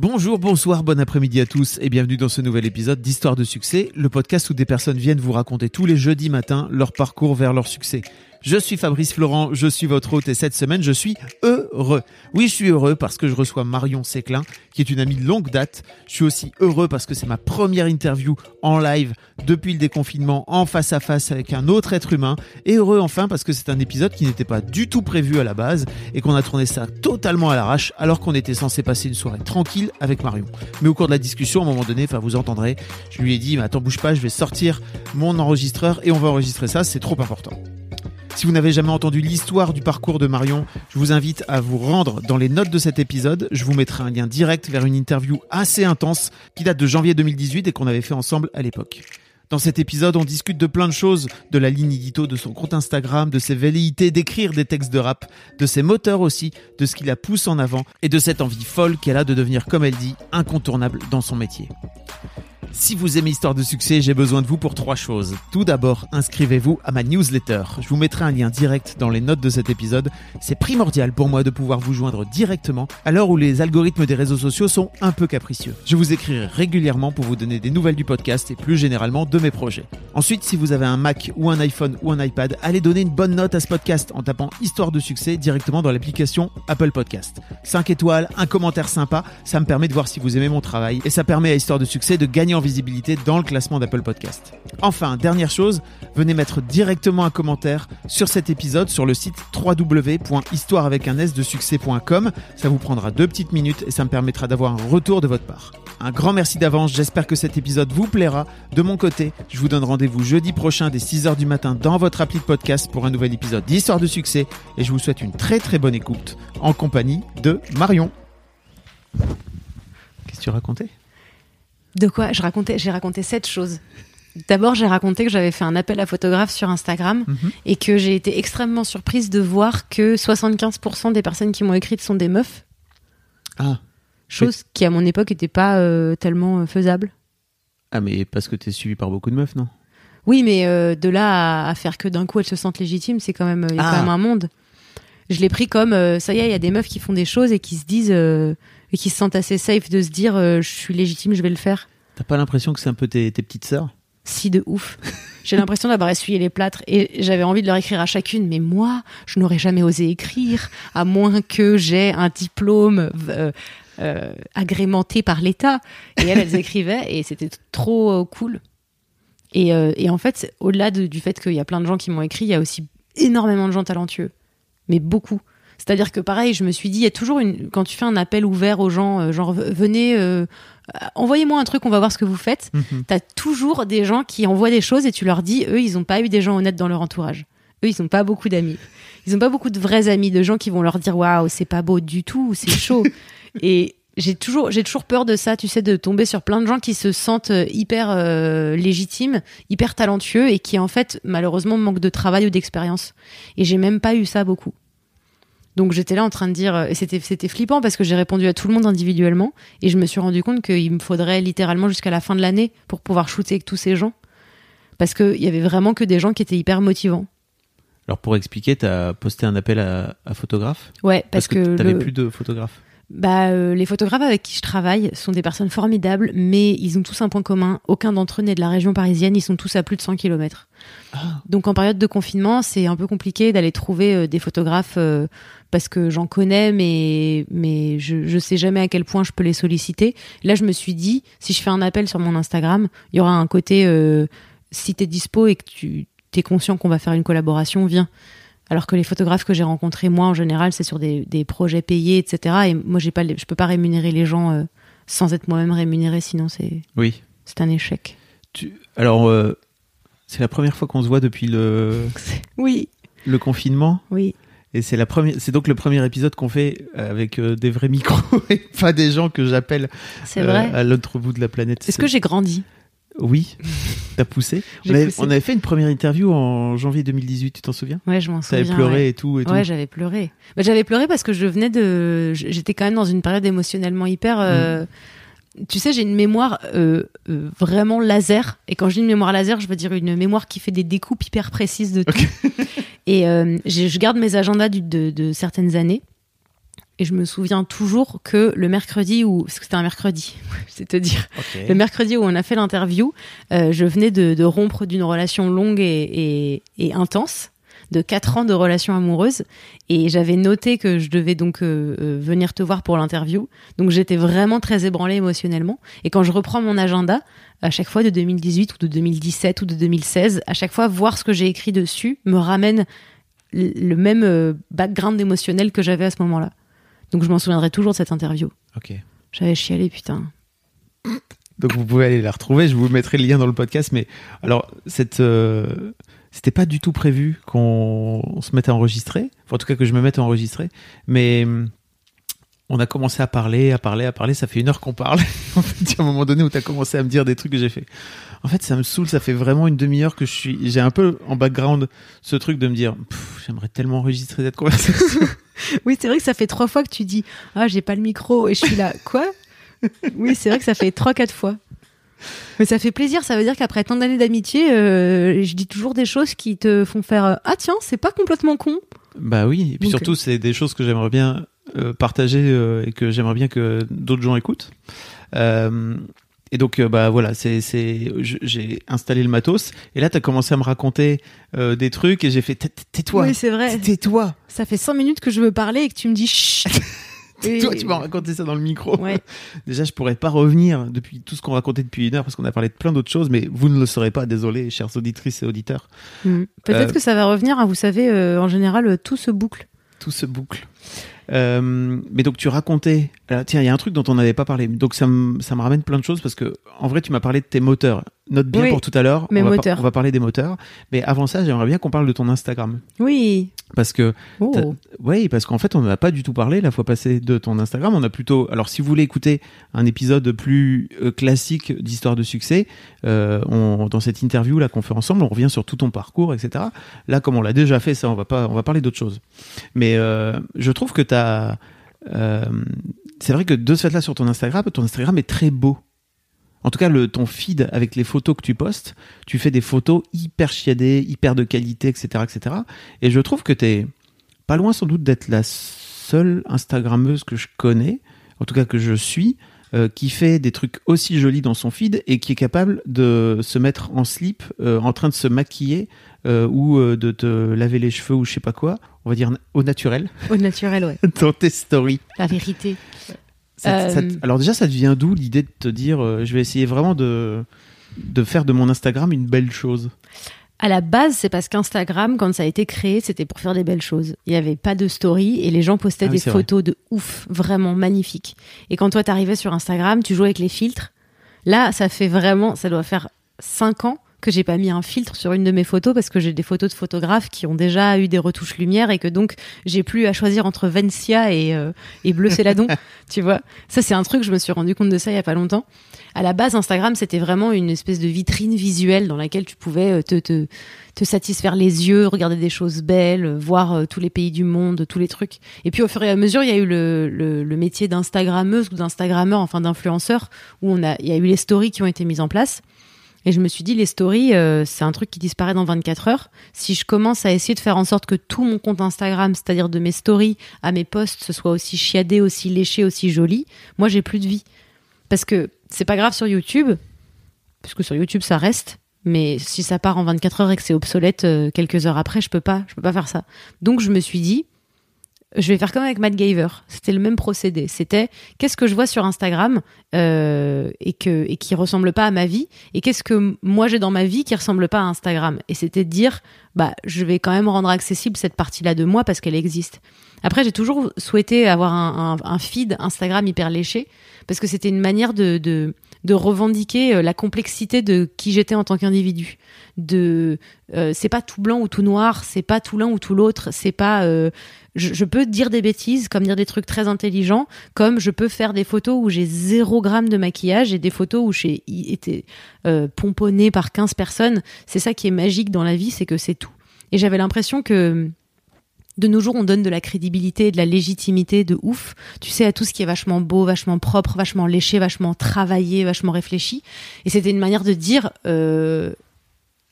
Bonjour, bonsoir, bon après-midi à tous et bienvenue dans ce nouvel épisode d'Histoire de succès, le podcast où des personnes viennent vous raconter tous les jeudis matins leur parcours vers leur succès. Je suis Fabrice Florent, je suis votre hôte et cette semaine je suis heureux. Oui, je suis heureux parce que je reçois Marion Séclin, qui est une amie de longue date. Je suis aussi heureux parce que c'est ma première interview en live depuis le déconfinement, en face à face avec un autre être humain. Et heureux enfin parce que c'est un épisode qui n'était pas du tout prévu à la base et qu'on a tourné ça totalement à l'arrache alors qu'on était censé passer une soirée tranquille avec Marion. Mais au cours de la discussion, à un moment donné, enfin vous entendrez, je lui ai dit, mais attends, bouge pas, je vais sortir mon enregistreur et on va enregistrer ça, c'est trop important. Si vous n'avez jamais entendu l'histoire du parcours de Marion, je vous invite à vous rendre dans les notes de cet épisode. Je vous mettrai un lien direct vers une interview assez intense qui date de janvier 2018 et qu'on avait fait ensemble à l'époque. Dans cet épisode, on discute de plein de choses, de la ligne édito de son compte Instagram, de ses velléités d'écrire des textes de rap, de ses moteurs aussi, de ce qui la pousse en avant et de cette envie folle qu'elle a de devenir, comme elle dit, incontournable dans son métier. Si vous aimez Histoire de succès, j'ai besoin de vous pour trois choses. Tout d'abord, inscrivez-vous à ma newsletter. Je vous mettrai un lien direct dans les notes de cet épisode. C'est primordial pour moi de pouvoir vous joindre directement à l'heure où les algorithmes des réseaux sociaux sont un peu capricieux. Je vous écrirai régulièrement pour vous donner des nouvelles du podcast et plus généralement de mes projets. Ensuite, si vous avez un Mac ou un iPhone ou un iPad, allez donner une bonne note à ce podcast en tapant Histoire de succès directement dans l'application Apple Podcast. 5 étoiles, un commentaire sympa, ça me permet de voir si vous aimez mon travail et ça permet à Histoire de succès de gagner visibilité dans le classement d'Apple Podcast. Enfin, dernière chose, venez mettre directement un commentaire sur cet épisode sur le site www.histoire avec un s de succès.com. Ça vous prendra deux petites minutes et ça me permettra d'avoir un retour de votre part. Un grand merci d'avance, j'espère que cet épisode vous plaira. De mon côté, je vous donne rendez-vous jeudi prochain dès 6h du matin dans votre appli de podcast pour un nouvel épisode d'Histoire de succès et je vous souhaite une très très bonne écoute en compagnie de Marion. Qu'est-ce que tu racontais? De quoi Je racontais, j'ai raconté sept choses. D'abord, j'ai raconté que j'avais fait un appel à photographe sur Instagram Mhm. et que j'ai été extrêmement surprise de voir que 75% des personnes qui m'ont écrite sont des meufs, Ah. chose qui à mon époque n'était pas euh, tellement euh, faisable. Ah mais parce que t'es suivi par beaucoup de meufs, non? Oui, mais euh, de là à, à faire que d'un coup elles se sentent légitimes, c'est quand même, il y a Ah. quand même un monde. Je l'ai pris comme euh, ça y est, il y a des meufs qui font des choses et qui se disent et qui se sentent assez safe de se dire euh, je suis légitime, je vais le faire. T'as pas l'impression que c'est un peu tes, tes petites sœurs? Si de ouf. J'ai l'impression d'avoir essuyé les plâtres et j'avais envie de leur écrire à chacune, mais moi, je n'aurais jamais osé écrire, à moins que j'ai un diplôme euh, euh, agrémenté par l'État. Et elles, elles écrivaient et c'était trop euh, cool. Et, euh, et en fait, au-delà de- du fait qu'il y a plein de gens qui m'ont écrit, il y a aussi énormément de gens talentueux, mais beaucoup. C'est-à-dire que pareil, je me suis dit, il y a toujours une quand tu fais un appel ouvert aux gens, euh, genre venez, euh, envoyez-moi un truc, on va voir ce que vous faites t'as toujours des gens qui envoient des choses et tu leur dis, eux, ils n'ont pas eu des gens honnêtes dans leur entourage. Eux, ils n'ont pas beaucoup d'amis. Ils n'ont pas beaucoup de vrais amis, de gens qui vont leur dire, waouh, c'est pas beau du tout, c'est chaud. et j'ai toujours, j'ai toujours peur de ça, tu sais, de tomber sur plein de gens qui se sentent euh, hyper euh, légitimes, hyper talentueux et qui, en fait, malheureusement, manquent de travail ou d'expérience. Et j'ai même pas eu ça beaucoup. Donc j'étais là en train de dire, et c'était c'était flippant parce que j'ai répondu à tout le monde individuellement et je me suis rendu compte qu'il me faudrait littéralement jusqu'à la fin de l'année pour pouvoir shooter avec tous ces gens parce qu'il y avait vraiment que des gens qui étaient hyper motivants. Alors pour expliquer, t'as posté un appel à, à photographe? Ouais, parce, que, t'avais le- plus de photographes. Bah, euh, les photographes avec qui je travaille sont des personnes formidables, mais ils ont tous un point commun. Aucun d'entre eux n'est de la région parisienne, ils sont tous à plus de 100 km. Ah. Donc en période de confinement, c'est un peu compliqué d'aller trouver euh, des photographes euh, parce que j'en connais, mais, mais je, je sais jamais à quel point je peux les solliciter. Là, je me suis dit, si je fais un appel sur mon Instagram, il y aura un côté, euh, si t'es dispo et que tu t'es conscient qu'on va faire une collaboration, viens. Alors que les photographes que j'ai rencontrés, moi, en général, c'est sur des, des projets payés, etc. Et moi, j'ai pas, je peux pas rémunérer les gens euh, sans être moi-même rémunéré, sinon c'est, Oui. c'est un échec. Tu... Alors, euh, c'est la première fois qu'on se voit depuis le, Oui, le confinement. oui. Et c'est la première, c'est donc le premier épisode qu'on fait avec euh, des vrais micros et pas des gens que j'appelle C'est vrai. à l'autre bout de la planète. Est-ce que j'ai grandi? Oui, t'as poussé. On avait, poussé. on avait fait une première interview en janvier 2018, tu t'en souviens? Ouais, je m'en souviens. T'avais pleuré ouais. et tout et. Ouais, j'avais pleuré. Bah, j'avais pleuré parce que je venais de. J'étais quand même dans une période émotionnellement hyper. euh, Tu sais, j'ai une mémoire euh, euh, vraiment laser. Et quand je dis une mémoire laser, je veux dire une mémoire qui fait des découpes hyper précises de tout. et je garde mes agendas du- de, de certaines années. Et je me souviens toujours que le mercredi où. Parce que c'était un mercredi, c'est te dire. Le mercredi où on a fait l'interview, euh, je venais de, de rompre d'une relation longue et, et- et intense, de quatre ans de relation amoureuse, et j'avais noté que je devais donc euh, euh, venir te voir pour l'interview. Donc j'étais vraiment très ébranlée émotionnellement. Et quand je reprends mon agenda, à chaque fois de 2018 ou de 2017 ou de 2016, à chaque fois voir ce que j'ai écrit dessus me ramène le le même euh, background émotionnel que j'avais à ce moment-là. Donc je m'en souviendrai toujours de cette interview. Ok. J'avais chialé, putain. Donc vous pouvez aller la retrouver. Je vous mettrai le lien dans le podcast. Mais alors, cette, euh, c'était pas du tout prévu qu'on on se mette à enregistrer. Enfin, en tout cas, que je me mette à enregistrer. Mais hum, on a commencé à parler, à parler, à parler. Ça fait une heure qu'on parle. en fait, il y a un moment donné où tu as commencé à me dire des trucs que j'ai fait. En fait, ça me saoule. Ça fait vraiment une demi-heure que je suis. J'ai un peu en background ce truc de me dire, j'aimerais tellement enregistrer cette conversation. Oui, c'est vrai que ça fait trois fois que tu dis Ah, j'ai pas le micro. Et je suis là, quoi? Oui, c'est vrai que ça fait trois, quatre fois. Mais ça fait plaisir. Ça veut dire qu'après tant d'années d'amitié, euh, je dis toujours des choses qui te font faire euh, Ah, tiens, c'est pas complètement con. Bah oui, et puis Donc, surtout, c'est des choses que j'aimerais bien euh, partager euh, et que j'aimerais bien que d'autres gens écoutent. Euh, et donc, euh, bah voilà, c'est, c'est, j'ai installé le matos et là, t'as commencé à me raconter euh, des trucs et j'ai fait Tais- tais-toi, Oui, c'est vrai. tais-toi, Ça fait cinq minutes que je veux parler et que tu me dis Chut tais-toi, Et- tu m'as raconté ça dans le micro. Ouais. Déjà, je pourrais pas revenir depuis tout ce qu'on racontait depuis une heure parce qu'on a parlé de plein d'autres choses, mais vous ne le saurez pas, désolé, chères auditrices et auditeurs. Hmm. Peut-être Euh, que ça va revenir. hein, vous savez, en général, tout se boucle. tout se boucle. Euh, mais donc tu racontais, alors, tiens, il y a un truc dont on n'avait pas parlé. Donc ça me ça me ramène plein de choses parce que en vrai tu m'as parlé de tes moteurs. Note bien Oui, pour tout à l'heure. mes on va moteurs. on va parler des moteurs. Mais avant ça, j'aimerais bien qu'on parle de ton Instagram Oui. parce que Oh. Oui, parce qu'en fait, on n'a pas du tout parlé la fois passée de ton Instagram. On a plutôt. Alors, si vous voulez écouter un épisode plus euh, classique d'histoire de succès, euh, on- dans cette interview là qu'on fait ensemble, on revient sur tout ton parcours, etc. Là, comme on l'a déjà fait, ça, on va pas, on va parler d'autre chose. Mais euh, je trouve que euh, c'est vrai que de ce fait-là sur ton Instagram, ton Instagram est très beau. En tout cas, le, ton feed avec les photos que tu postes, tu fais des photos hyper chiadées, hyper de qualité, etc., etc. Et je trouve que t'es pas loin sans doute d'être la seule Instagrammeuse que je connais, en tout cas que je suis, euh, qui fait des trucs aussi jolis dans son feed et qui est capable de se mettre en slip, euh, en train de se maquiller euh, ou euh, de te laver les cheveux ou je sais pas quoi, on va dire au naturel, Au naturel, ouais. dans tes stories. La vérité. Ça- ça- Euh, alors déjà, ça devient d'où l'idée de te dire, je vais essayer vraiment de, de faire de mon Instagram une belle chose? À la base, c'est parce qu'Instagram, quand ça a été créé, c'était pour faire des belles choses. Il n'y avait pas de story et les gens postaient Ah oui, des vrai. photos de ouf, vraiment magnifiques. Et quand toi, t'arrivais sur Instagram, tu jouais avec les filtres. Là, ça fait vraiment, ça doit faire cinq ans que j'ai pas mis un filtre sur une de mes photos parce que j'ai des photos de photographes qui ont déjà eu des retouches lumière et que donc j'ai plus à choisir entre Vencia et, euh, et Bleu Céladon. tu vois, ça c'est un truc, je me suis rendu compte de ça il y a pas longtemps. À la base, Instagram c'était vraiment une espèce de vitrine visuelle dans laquelle tu pouvais euh, te, te, te satisfaire les yeux, regarder des choses belles, euh, voir tous les pays du monde, tous les trucs. Et puis au fur et à mesure, il y a eu le, le, le métier d'Instagrammeuse ou d'Instagrammeur, enfin d'influenceur, où on a, il y a eu les stories qui ont été mises en place. Et je me suis dit, les stories, euh, c'est un truc qui disparaît dans 24 heures. Si je commence à essayer de faire en sorte que tout mon compte Instagram, c'est-à-dire de mes stories à mes posts, ce soit aussi chiadé, aussi léché, aussi joli, moi j'ai plus de vie. Parce que c'est pas grave sur YouTube, puisque sur YouTube ça reste. Mais si ça part en 24 heures et que c'est obsolète euh, quelques heures après, je peux pas, je peux pas faire ça. Donc je me suis dit, je vais faire comme avec Matt Gaver. C'était le même procédé. C'était qu'est-ce que je vois sur Instagram euh, et que et qui ressemble pas à ma vie et qu'est-ce que moi j'ai dans ma vie qui ressemble pas à Instagram? Et c'était de dire bah je vais quand même rendre accessible cette partie-là de moi parce qu'elle existe. Après j'ai toujours souhaité avoir un, feed Instagram hyper léché parce que c'était une manière de, de revendiquer euh, la complexité de qui j'étais en tant qu'individu. De, euh, c'est pas tout blanc ou tout noir, c'est pas tout l'un ou tout l'autre, c'est pas. Je, peux dire des bêtises, comme dire des trucs très intelligents, comme je peux faire des photos où j'ai zéro gramme de maquillage et des photos où j'ai été euh, pomponnée par 15 personnes. C'est ça qui est magique dans la vie, c'est que c'est tout. Et j'avais l'impression que de nos jours, on donne de la crédibilité et de la légitimité de ouf, tu sais, à tout ce qui est vachement beau, vachement propre, vachement léché, vachement travaillé, vachement réfléchi. Et c'était une manière de dire, euh,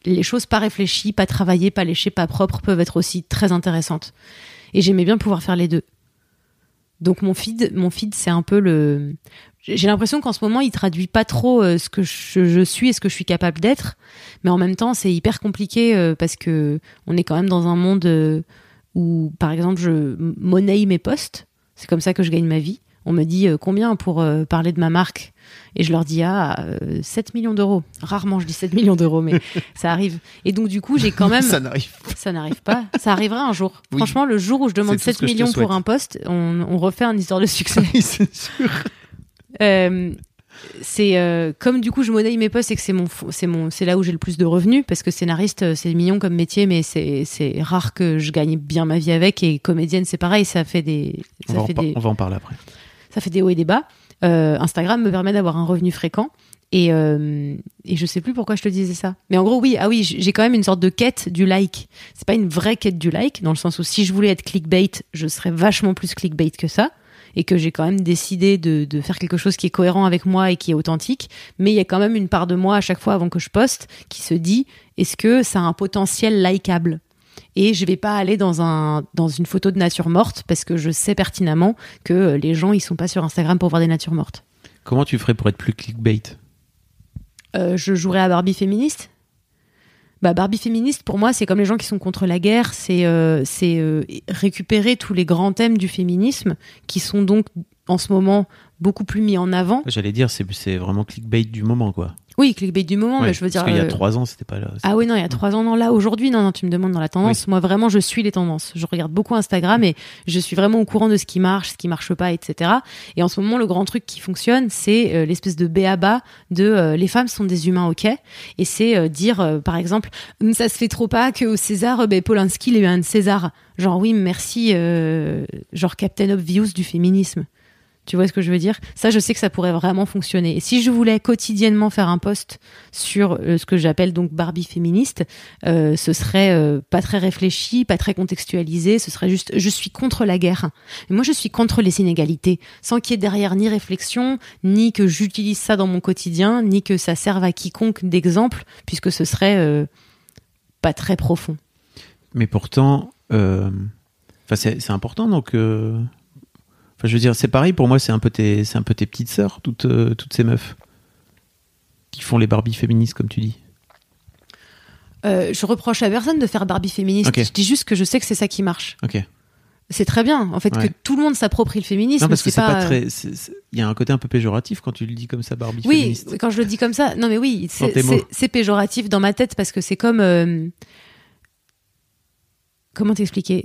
les choses pas réfléchies, pas travaillées, pas léchées, pas propres peuvent être aussi très intéressantes. Et j'aimais bien pouvoir faire les deux. Donc mon feed, mon feed, c'est un peu le. J'ai l'impression qu'en ce moment, il traduit pas trop euh, ce que je, suis et ce que je suis capable d'être, mais en même temps, c'est hyper compliqué euh, parce que on est quand même dans un monde euh, où, par exemple, je monnaie mes posts. C'est comme ça que je gagne ma vie. On me dit euh, combien pour euh, parler de ma marque? Et je leur dis ah euh, 7 millions d'euros. Rarement je dis 7 millions d'euros, mais ça arrive. Et donc du coup, j'ai quand même Ça n'arrive ça n'arrive pas. Ça arrivera un jour. Oui. Franchement, le jour où je demande C'est tout ce 7 que je te millions pour un poste, on, on refait un histoire de succès. Oui, c'est sûr. Euh, c'est euh, comme du coup je monnaie mes postes et que c'est mon c'est mon c'est là où j'ai le plus de revenus parce que scénariste c'est mignon comme métier mais c'est c'est rare que je gagne bien ma vie avec et comédienne c'est pareil ça fait des On ça fait des on va en parler après. Ça fait des hauts et des bas. Euh, Instagram me permet d'avoir un revenu fréquent. Et, euh, et je sais plus pourquoi je te disais ça. Mais en gros, oui, ah oui, j'ai quand même une sorte de quête du like. C'est pas une vraie quête du like, dans le sens où si je voulais être clickbait, je serais vachement plus clickbait que ça. Et que j'ai quand même décidé de, de faire quelque chose qui est cohérent avec moi et qui est authentique. Mais il y a quand même une part de moi à chaque fois avant que je poste qui se dit est-ce que ça a un potentiel likable? Et je vais pas aller dans un dans une photo de nature morte parce que je sais pertinemment que euh, les gens ils sont pas sur Instagram pour voir des natures mortes. Comment tu ferais pour être plus clickbait? Euh, je jouerais à Barbie féministe. Bah Barbie féministe pour moi c'est comme les gens qui sont contre la guerre, c'est euh, c'est euh, récupérer tous les grands thèmes du féminisme qui sont donc en ce moment beaucoup plus mis en avant. J'allais dire, c'est vraiment clickbait du moment, quoi. Oui, clickbait du moment, Ouais, mais je veux dire. Parce qu'il y a euh, trois ans, c'était pas là. Ah oui, non, il y a trois ans, non, là, aujourd'hui, non, non, tu me demandes dans la tendance. Moi, vraiment, je suis les tendances. Je regarde beaucoup Instagram et je suis vraiment au courant de ce qui marche, ce qui marche pas, etc. Et en ce moment, le grand truc qui fonctionne, c'est euh, l'espèce de béaba de euh, les femmes sont des humains, ok? Et c'est euh, dire, par exemple, Hum, ça se fait trop pas que au César, ben, Polanski, il a eu un César. Genre, oui, merci, genre Captain Obvious du féminisme. Tu vois ce que je veux dire? Ça, je sais que ça pourrait vraiment fonctionner. Et si je voulais quotidiennement faire un post sur euh, ce que j'appelle donc Barbie féministe, euh, ce serait euh, pas très réfléchi, pas très contextualisé. Ce serait juste, je suis contre la guerre. Moi, je suis contre les inégalités, sans qu'il y ait derrière ni réflexion, ni que j'utilise ça dans mon quotidien, ni que ça serve à quiconque d'exemple, puisque ce serait pas très profond. Mais pourtant, c'est important, donc. Enfin, je veux dire, c'est pareil pour moi, c'est un peu tes, un peu tes petites sœurs, toutes, euh, toutes ces meufs qui font les Barbies féministes, comme tu dis. Euh, je reproche à personne de faire Barbie féministe. Je dis juste que je sais que c'est ça qui marche. Ok. C'est très bien, en fait, Ouais. que tout le monde s'approprie le féminisme. Non, parce que c'est pas, très. Il y a un côté un peu péjoratif quand tu le dis comme ça, Barbie Oui, féministe. quand je le dis comme ça, non mais oui, c'est péjoratif dans ma tête parce que c'est comme euh, comment t'expliquer?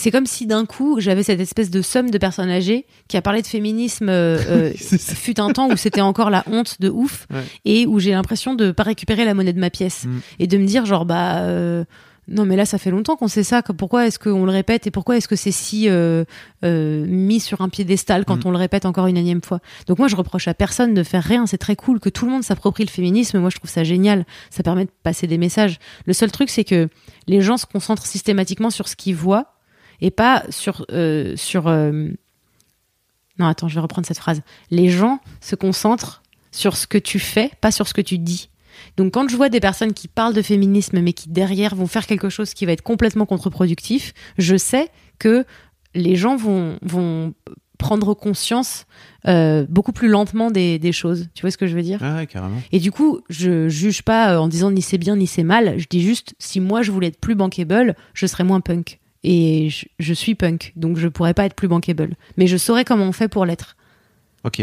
C'est comme si d'un coup j'avais cette espèce de somme de personnes âgées qui a parlé de féminisme. euh, euh, fut un temps où c'était encore la honte de ouf Ouais. et où j'ai l'impression de pas récupérer la monnaie de ma pièce Mm. et de me dire genre bah euh, non mais là ça fait longtemps qu'on sait ça pourquoi est-ce qu'on le répète et pourquoi est-ce que c'est si euh, euh, mis sur un piédestal quand Mm. on le répète encore une énième fois donc moi je reproche à personne de faire rien c'est très cool que tout le monde s'approprie le féminisme moi je trouve ça génial ça permet de passer des messages le seul truc c'est que les gens se concentrent systématiquement sur ce qu'ils voient et pas sur euh, sur euh, non attends je vais reprendre cette phrase les gens se concentrent sur ce que tu fais pas sur ce que tu dis donc quand je vois des personnes qui parlent de féminisme mais qui derrière vont faire quelque chose qui va être complètement contre-productif, je sais que les gens vont, vont prendre conscience euh, beaucoup plus lentement des, des choses. Tu vois ce que je veux dire? Ah ouais, carrément. Et du coup, je juge pas en disant ni c'est bien ni c'est mal. Je dis juste si moi je voulais être plus bankable, je serais moins punk. Et je, je suis punk, donc je pourrais pas être plus bankable. Mais je saurais comment on fait pour l'être. Ok.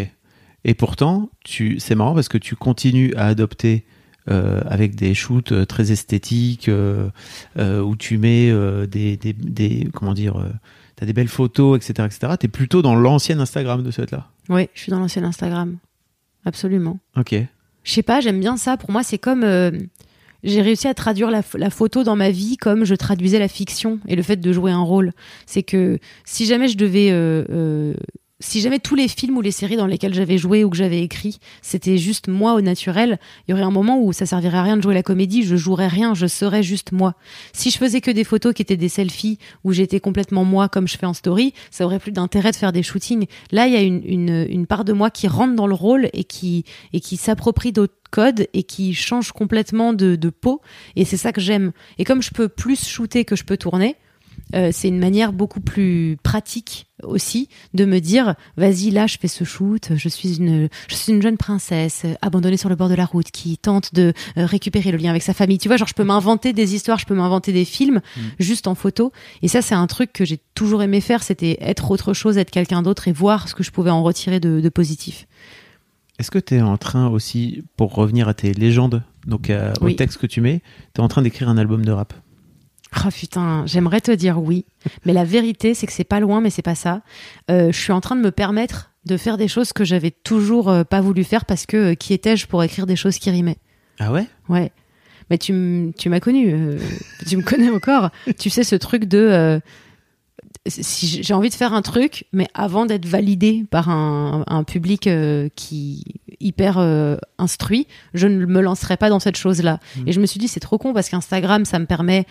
Et pourtant, tu, c'est marrant parce que tu continues à adopter euh, avec des shoots euh, très esthétiques euh, euh, où tu mets des, des, des- comment dire, t'as des belles photos, etc., etc. T'es plutôt dans l'ancien Instagram de cette là. Oui, je suis dans l'ancien Instagram. absolument. Ok. Je sais pas, j'aime bien ça. Pour moi, c'est comme. J'ai réussi à traduire la, la photo dans ma vie comme je traduisais la fiction et le fait de jouer un rôle. C'est que si jamais je devais. euh, euh, si jamais tous les films ou les séries dans lesquels j'avais joué ou que j'avais écrit, c'était juste moi au naturel, il y aurait un moment où ça servirait à rien de jouer la comédie, je jouerais rien, je serais juste moi. Si je faisais que des photos qui étaient des selfies où j'étais complètement moi comme je fais en story, ça aurait plus d'intérêt de faire des shootings. Là, il y a une, une, une part de moi qui rentre dans le rôle et qui, et qui s'approprie d'autres codes et qui change complètement de, de peau. Et c'est ça que j'aime. Et comme je peux plus shooter que je peux tourner, euh, c'est une manière beaucoup plus pratique aussi de me dire vas-y là je fais ce shoot je suis une je suis une jeune princesse euh, abandonnée sur le bord de la route qui tente de euh, récupérer le lien avec sa famille. Tu vois genre je peux m'inventer des histoires je peux m'inventer des films juste en photo. Et ça c'est un truc que j'ai toujours aimé faire c'était être autre chose être quelqu'un d'autre et voir ce que je pouvais en retirer de, de positif. Est-ce que tu es en train aussi, pour revenir à tes légendes, donc euh, au Oui. texte que tu mets, tu es en train d'écrire un album de rap? Oh putain, j'aimerais te dire oui, mais la vérité c'est que c'est pas loin, mais c'est pas ça. Euh, je suis en train de me permettre de faire des choses que j'avais toujours euh, pas voulu faire parce que euh, qui étais-je pour écrire des choses qui rimaient? Ah ouais? Ouais. Mais tu, m'as connu, tu me connais encore. Tu sais ce truc de si j'ai envie de faire un truc, mais avant d'être validé par un, un public euh, qui hyper euh, instruit, je ne me lancerai pas dans cette chose-là. Mm. Et je me suis dit c'est trop con parce qu'Instagram ça me permet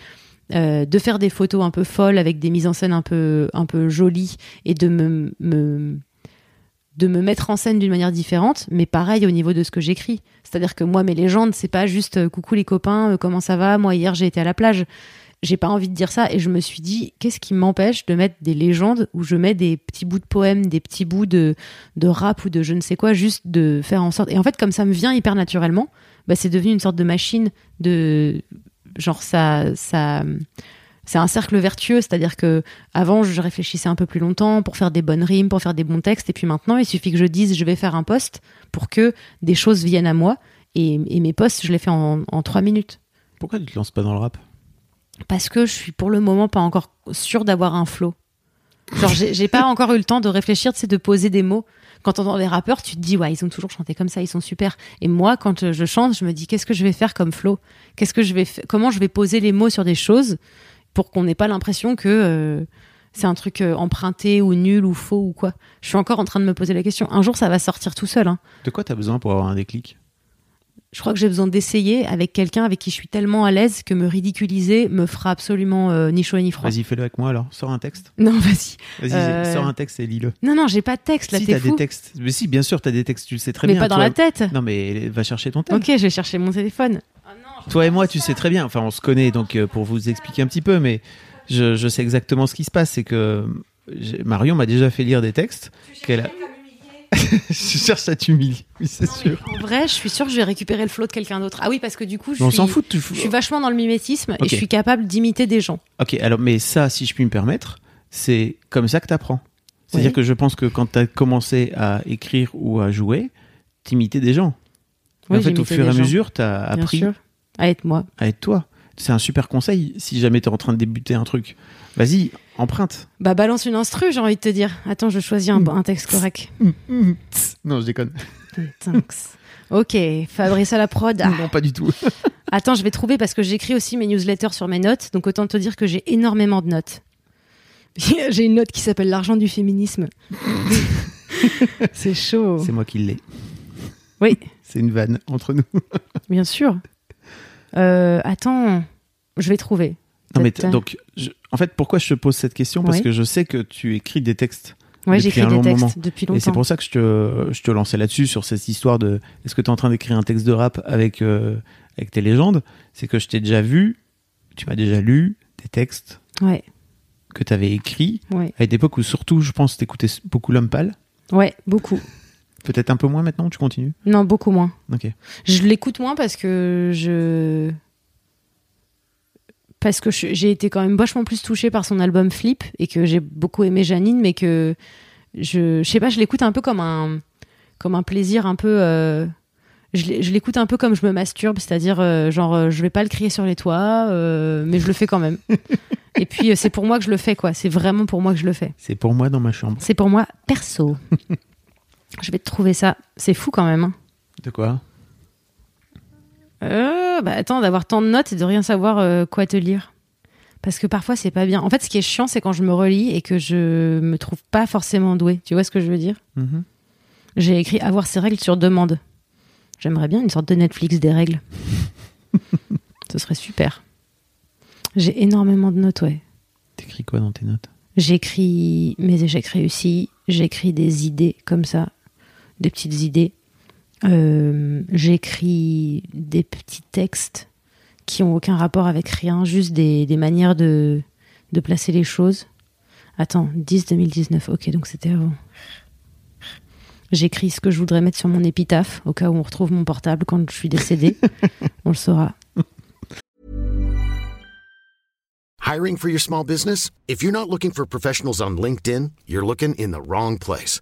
euh, de faire des photos un peu folles avec des mises en scène un peu un peu jolies et de me, mettre en scène d'une manière différente, mais pareil au niveau de ce que j'écris. C'est-à-dire que moi, mes légendes, c'est pas juste euh, coucou les copains, euh, comment ça va? Moi, hier, j'ai été à la plage. J'ai pas envie de dire ça et je me suis dit, qu'est-ce qui m'empêche de mettre des légendes où je mets des petits bouts de poèmes, des petits bouts de, de rap ou de je ne sais quoi, juste de faire en sorte. Et en fait, comme ça me vient hyper naturellement, bah, c'est devenu une sorte de machine de. Genre, ça. ça c'est un cercle vertueux, c'est-à-dire que avant je réfléchissais un peu plus longtemps pour faire des bonnes rimes, pour faire des bons textes, et puis maintenant il suffit que je dise je vais faire un post pour que des choses viennent à moi, et, et mes posts je les fais en, en trois minutes. Pourquoi tu te lances pas dans le rap? Parce que je suis pour le moment pas encore sûre d'avoir un flow. Genre j'ai pas encore eu le temps de réfléchir, c'est de poser des mots. Quand t'entends des rappeurs, tu te dis ouais ils ont toujours chanté comme ça, ils sont super. Et moi quand je chante, je me dis qu'est-ce que je vais faire comme flow? Qu'est-ce que je vais, comment je vais poser les mots sur des choses pour qu'on n'ait pas l'impression que euh, c'est un truc euh, emprunté ou nul ou faux ou quoi? Je suis encore en train de me poser la question. Un jour, ça va sortir tout seul. hein. De quoi tu as besoin pour avoir un déclic? Je crois que j'ai besoin d'essayer avec quelqu'un avec qui je suis tellement à l'aise que me ridiculiser me fera absolument euh, ni chaud ni froid. Vas-y, fais-le avec moi alors. Sors un texte. Non, vas-y. Vas-y, Euh, sors un texte et lis-le. Non, non, j'ai pas de texte là, Si, t'es t'as fou. des textes. Mais si, bien sûr, t'as des textes, tu le sais très Mais bien. pas dans toi- la tête. Non, mais va chercher ton texte. Ok, je vais chercher mon téléphone. Toi et moi, tu sais très bien. Enfin, on se connaît, donc euh, pour vous expliquer un petit peu, mais je, je sais exactement ce qui se passe. C'est que j'ai- Marion m'a déjà fait lire des textes qu'elle a. je cherche à t'humilier, oui, c'est sûr. En vrai, je suis sûre que je vais récupérer le flow de quelqu'un d'autre. Ah oui, parce que du coup, je suis, s'en fout. Tu... je suis vachement dans le mimétisme Ok. et je suis capable d'imiter des gens. Ok, alors, mais ça, si je puis me permettre, c'est comme ça que t'apprends. C'est-à-dire Oui. que je pense que quand t'as commencé à écrire ou à jouer, t'imitais des gens. Et Oui, en fait, au j'imitais fur et à gens, mesure, t'as Bien appris sûr. À être moi. à être toi. C'est un super conseil si jamais t'es en train de débuter un truc. Vas-y, emprunte. Bah balance une instru, j'ai envie de te dire. Attends, je choisis un, un texte correct. Non, je déconne. Thanks. Ok, Fabrice à la prod. Ah, Non, pas du tout. Attends, je vais trouver parce que j'écris aussi mes newsletters sur mes notes, donc autant te dire que j'ai énormément de notes. j'ai une note qui s'appelle l'argent du féminisme. C'est chaud. C'est moi qui l'ai. Oui, C'est une vanne entre nous. bien sûr. Euh, attends, je vais trouver. Non, mais donc, je- en fait, pourquoi je te pose cette question? Parce Oui. que je sais que tu écris des textes. Depuis j'écris des textes moment. depuis Et c'est longtemps. pour ça que je te, je te lançais là-dessus, sur cette histoire de est-ce que tu es en train d'écrire un texte de rap avec, euh, avec tes légendes? C'est que je t'ai déjà vu, tu m'as déjà lu des textes Ouais, que tu avais écrits ouais, à une époque où, surtout, je pense, t'écoutais beaucoup l'homme pâle. ouais, beaucoup. Peut-être un peu moins maintenant, tu continues? Non, beaucoup moins. Ok. Je l'écoute moins parce que je. Parce que j'ai été quand même vachement plus touchée par son album Flip et que j'ai beaucoup aimé Janine, mais que je, je sais pas, je l'écoute un peu comme un, comme un plaisir un peu. euh, je l'écoute un peu comme je me masturbe, c'est-à-dire, euh, genre, euh, je vais pas le crier sur les toits, euh, mais je le fais quand même. et puis, c'est pour moi que je le fais, quoi. C'est vraiment pour moi que je le fais. C'est pour moi dans ma chambre. C'est pour moi perso. je vais te trouver ça. C'est fou quand même. hein. De quoi? Euh, bah attends, d'avoir tant de notes et de rien savoir euh, quoi te lire. Parce que parfois, c'est pas bien. En fait, ce qui est chiant, c'est quand je me relis et que je me trouve pas forcément douée. Tu vois ce que je veux dire? Mhm. J'ai écrit avoir ses règles sur demande. J'aimerais bien une sorte de Netflix des règles. Ce serait super. J'ai énormément de notes, ouais. T'écris quoi dans tes notes? J'écris mes échecs réussis, j'écris des idées comme ça, des petites idées. Euh, j'écris des petits textes qui ont aucun rapport avec rien, juste des, des manières de, de placer les choses. Attends, 10-2019, ok, donc c'était avant. J'écris ce que je voudrais mettre sur mon épitaphe, au cas où on retrouve mon portable quand je suis décédée. on le saura. Hiring for your small business? If you're not looking for professionals on LinkedIn, you're looking in the wrong place.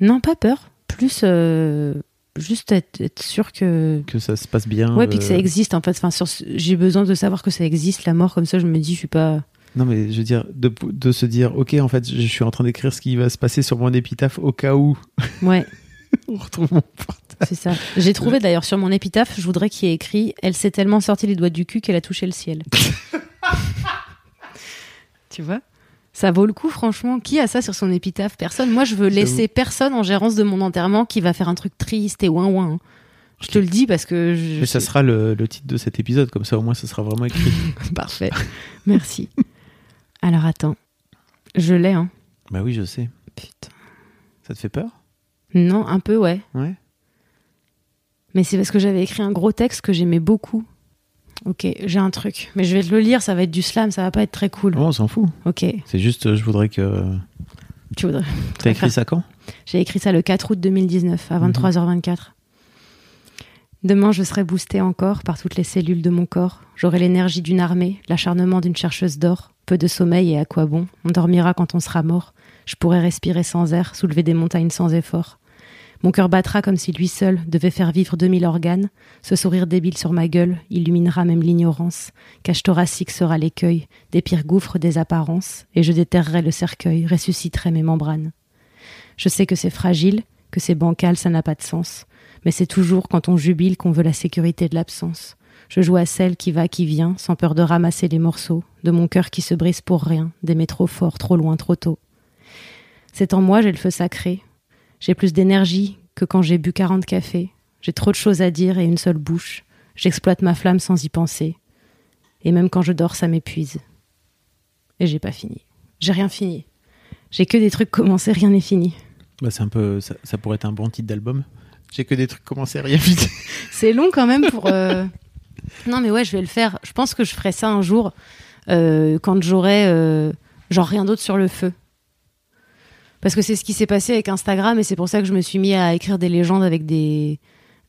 non, pas peur. Plus euh, juste être, être sûr que. Que ça se passe bien. Ouais, puis que ça existe en fait. Enfin, sur j'ai besoin de savoir que ça existe, la mort, comme ça je me dis, je suis pas. Non, mais je veux dire, de, de se dire, ok, en fait, je suis en train d'écrire ce qui va se passer sur mon épitaphe au cas où Ouais, on retrouve mon portable. c'est ça. J'ai trouvé d'ailleurs sur mon épitaphe, je voudrais qu'il y ait écrit Elle s'est tellement sortie les doigts du cul qu'elle a touché le ciel. tu vois? Ça vaut le coup, franchement. Qui a ça sur son épitaphe? Personne. Moi, je veux laisser personne en gérance de mon enterrement qui va faire un truc triste et ouin ouin. Je te le dis parce que je. Mais ça sera le, le titre de cet épisode, comme ça au moins ça sera vraiment écrit. Parfait. Merci. Alors attends. Je l'ai, hein. bah oui, je sais. Putain. Ça te fait peur? Non, un peu, ouais. Ouais. Mais c'est parce que j'avais écrit un gros texte que j'aimais beaucoup. Ok, j'ai un truc. Mais je vais te le lire, ça va être du slam, ça va pas être très cool. Bon, on s'en fout. Ok, C'est juste, euh, je voudrais que. tu voudrais. T'as écrit ça quand? J'ai écrit ça le 4 août 2019 à Mhm. 23h24. Demain, je serai boostée encore par toutes les cellules de mon corps. J'aurai l'énergie d'une armée, l'acharnement d'une chercheuse d'or. Peu de sommeil et à quoi bon? On dormira quand on sera mort. Je pourrai respirer sans air, soulever des montagnes sans effort. Mon cœur battra comme si lui seul devait faire vivre 2000 organes. Ce sourire débile sur ma gueule illuminera même l'ignorance. Cage thoracique sera l'écueil, des pires gouffres des apparences, et je déterrerai le cercueil, ressusciterai mes membranes. Je sais que c'est fragile, que c'est bancal, ça n'a pas de sens. Mais c'est toujours quand on jubile qu'on veut la sécurité de l'absence. Je joue à celle qui va, qui vient, sans peur de ramasser les morceaux, de mon cœur qui se brise pour rien, d'aimer trop fort, trop loin, trop tôt. C'est en moi, j'ai le feu sacré. J'ai plus d'énergie que quand j'ai bu 40 cafés. J'ai trop de choses à dire et une seule bouche. J'exploite ma flamme sans y penser. Et même quand je dors, ça m'épuise. Et j'ai pas fini. J'ai rien fini. J'ai que des trucs commencés, rien n'est fini. bah, c'est un peu, ça, ça pourrait être un bon titre d'album. J'ai que des trucs commencés, rien fini. C'est long quand même pour. euh, Non, mais ouais, je vais le faire. Je pense que je ferai ça un jour euh, quand j'aurai euh, genre rien d'autre sur le feu. Parce que c'est ce qui s'est passé avec Instagram et c'est pour ça que je me suis mis à écrire des légendes avec des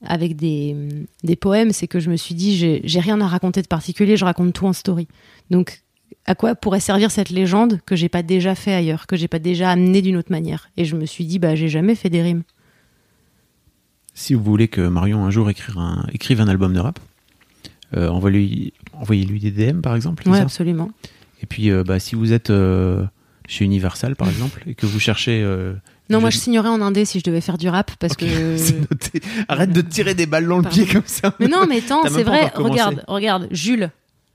avec des, des poèmes. C'est que je me suis dit j'ai rien à raconter de particulier, je raconte tout en story. Donc à quoi pourrait servir cette légende que j'ai pas déjà fait ailleurs, que j'ai pas déjà amené d'une autre manière? Et je me suis dit bah j'ai jamais fait des rimes. Si vous voulez que Marion un jour un, écrive un album de rap, euh, envoyez-lui des DM par exemple. ça? absolument. Et puis, euh, bah, si vous êtes euh, chez Universal par exemple et que vous cherchez. euh, Non, moi je- signerais en indé si je devais faire du rap parce que. c'est noté. Arrête de tirer des balles dans le pied comme ça. Mais non, mais même c'est vrai. Regarde, regarde, Jules.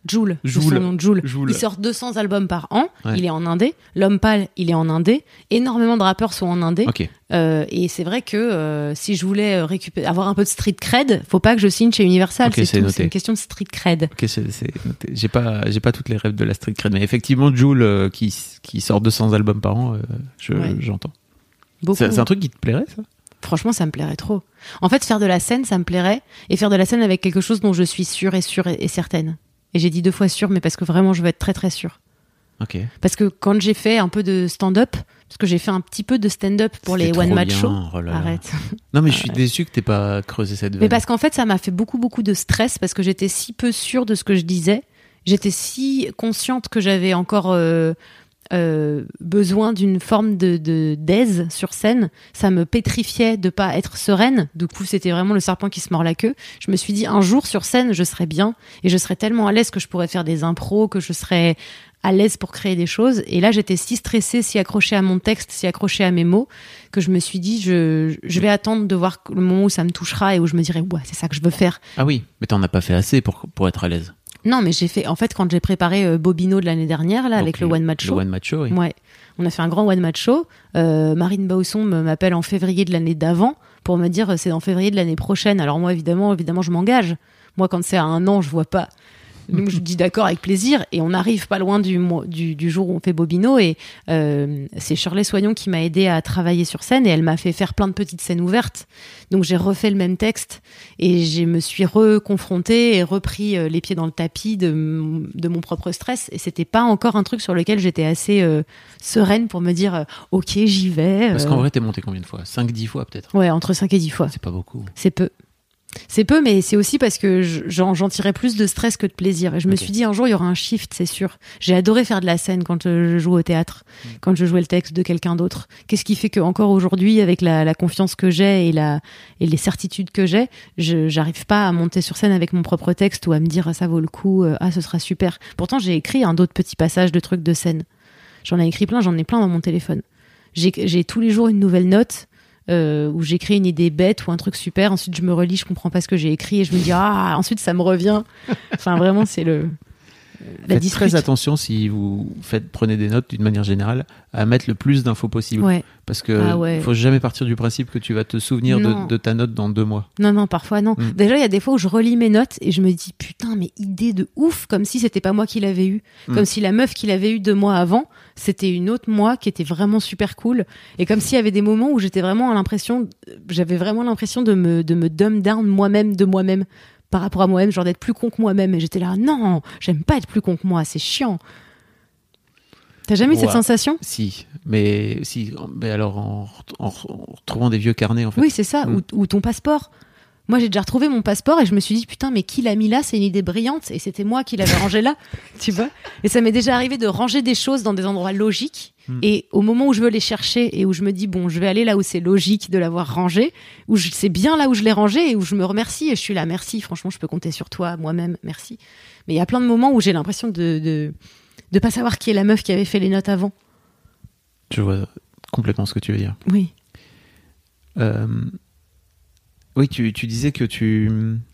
Joule. son nom, Jules. Joule. Il sort 200 albums par an. Ouais. Il est en indé. L'homme pâle, il est en indé. Énormément de rappeurs sont en indé. Euh, et c'est vrai que euh, si je voulais euh, récupérer, avoir un peu de street cred, faut pas que je signe chez Universal. C'est une question de street cred. Ok, c'est c'est noté. J'ai pas, j'ai pas toutes les rêves de la street cred, mais effectivement, euh, qui, qui sort 200 albums par an, je- Ouais. j'entends. Beaucoup. C'est c'est un truc qui te plairait, ça? Franchement, ça me plairait trop. En fait, faire de la scène, ça me plairait. Et faire de la scène avec quelque chose dont je suis sûre et sûre et certaine. Et j'ai dit deux fois sûre, mais parce que vraiment, je veux être très très sûre. Ok. Parce que quand j'ai fait un peu de stand-up, parce que j'ai fait un petit peu de stand-up pour les one match shows. Oh. Arrête. Non, mais je suis déçu que t'aies pas creusé cette veine. Mais parce qu'en fait, ça m'a fait beaucoup, beaucoup de stress parce que j'étais si peu sûre de ce que je disais. J'étais si consciente que j'avais encore euh, euh, besoin d'une forme de d'aise sur scène. Ça me pétrifiait de pas être sereine. Du coup, c'était vraiment le serpent qui se mord la queue. Je me suis dit, un jour sur scène, je serais bien et je serais tellement à l'aise que je pourrais faire des impros, que je serais à l'aise pour créer des choses. Et là, j'étais si stressée, si accrochée à mon texte, si accrochée à mes mots, que je me suis dit, je, je vais attendre de voir le moment où ça me touchera et où je me dirai, ouais, c'est ça que je veux faire. Ah oui, mais t'en as pas fait assez pour, pour être à l'aise. Non, mais j'ai fait, en fait, quand j'ai préparé euh, Bobino de l'année dernière, là, Donc, avec le One Match Le Show. One Match Show, oui. Ouais. On a fait un grand One Match Show. Euh, Marine Bausson m'appelle en février de l'année d'avant pour me dire, euh, c'est en février de l'année prochaine. Alors moi, évidemment, évidemment, je m'engage. Moi, quand c'est à un an, je vois pas. Donc je dis d'accord avec plaisir et on arrive pas loin du, du, du jour où on fait Bobino et euh, c'est Shirley Soignon qui m'a aidé à travailler sur scène et elle m'a fait faire plein de petites scènes ouvertes. Donc j'ai refait le même texte et je me suis reconfrontée et repris euh, les pieds dans le tapis de, de mon propre stress et c'était pas encore un truc sur lequel j'étais assez euh, sereine pour me dire ok j'y vais. Parce qu'en vrai, t'es monté combien de fois? 5-10 fois peut-être? Ouais entre 5 et 10 fois. C'est pas beaucoup. C'est peu. C'est peu, mais c'est aussi parce que je- j'en tirais plus de stress que de plaisir. Et je me suis dit, un jour, il y aura un shift, c'est sûr. J'ai adoré faire de la scène quand euh, je joue au théâtre, Mm. quand je jouais le texte de quelqu'un d'autre. Qu'est-ce qui fait que encore aujourd'hui, avec la, la confiance que j'ai et, la, et les certitudes que j'ai, je j'arrive pas à monter sur scène avec mon propre texte ou à me dire, ah, ça vaut le coup, euh, ah, ce sera super. Pourtant, j'ai écrit un d'autres petits passages de trucs de scène. J'en ai écrit plein, j'en ai plein dans mon téléphone. J'ai tous les jours une nouvelle note euh, où j'écris une idée bête ou un truc super. Ensuite, je me relis, je comprends pas ce que j'ai écrit et je me dis ah. Ensuite, ça me revient. Enfin, vraiment, c'est le Faites très attention si vous faites, prenez des notes d'une manière générale à mettre le plus d'infos possible. Ouais. Parce que Ah ouais. faut jamais partir du principe que tu vas te souvenir de ta note dans deux mois. Non, non, parfois non. Mm. Déjà, il y a des fois où je relis mes notes et je me dis putain, mais idée de ouf, comme si c'était pas moi qui l'avais eu, Mm. comme si la meuf qui l'avait eu deux mois avant, c'était une autre moi qui était vraiment super cool, et comme s'il y avait des moments où j'étais vraiment à l'impression, j'avais vraiment l'impression de me de me dumb down moi-même de moi-même par rapport à moi-même, genre d'être plus con que moi-même, et j'étais là non, j'aime pas être plus con que moi, c'est chiant. T'as jamais eu cette sensation? Si, mais si, mais alors en, en- en retrouvant des vieux carnets en fait. Oui, c'est ça, Mm. ou, ou ton passeport. Moi, j'ai déjà retrouvé mon passeport et je me suis dit, putain, mais qui l'a mis là? C'est une idée brillante et c'était moi qui l'avais rangé là, tu vois Et ça m'est déjà arrivé de ranger des choses dans des endroits logiques Mm. et au moment où je veux les chercher et où je me dis, bon, je vais aller là où c'est logique de l'avoir rangé, où je- c'est bien là où je l'ai rangé et où je me remercie et je suis là, merci, franchement, je peux compter sur toi, moi-même, merci. Mais il y a plein de moments où j'ai l'impression de, de de pas savoir qui est la meuf qui avait fait les notes avant. Je vois complètement ce que tu veux dire. Oui. Euh, oui, tu, tu disais que tu.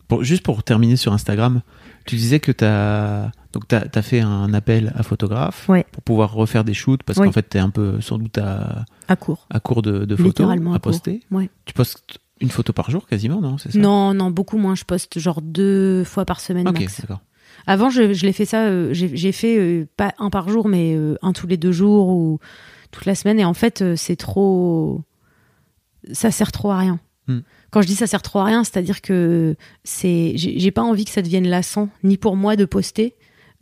pour- juste pour terminer sur Instagram, tu disais que tu as. Donc, tu as, fait un appel à photographe Ouais. pour pouvoir refaire des shoots parce qu'en fait, tu es un peu sans doute à, À court. à court de, de photos à à poster. Ouais. Tu postes une photo par jour quasiment, non ça? Non, non, beaucoup moins. Je poste genre deux fois par semaine Ok, d'accord. Avant, je, je l'ai fait ça, euh, j'ai fait euh, pas un par jour, mais euh, un tous les deux jours ou toute la semaine. Et en fait, c'est trop. Ça sert trop à rien. Hmm. Quand je dis ça sert trop à rien, c'est-à-dire que c'est, j'ai pas envie que ça devienne lassant, ni pour moi de poster,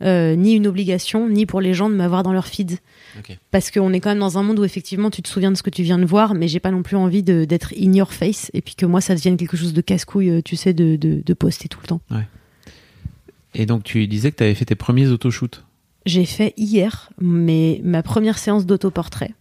euh, ni une obligation, ni pour les gens de m'avoir dans leur feed. Parce qu'on est quand même dans un monde où effectivement tu te souviens de ce que tu viens de voir, mais j'ai pas non plus envie d'être in your face et puis que moi ça devienne quelque chose de casse-couille, euh, tu sais, de, de, de poster tout le temps. Et donc, tu disais que tu avais fait tes premiers autoshoots. J'ai fait hier mais ma première séance d'autoportrait.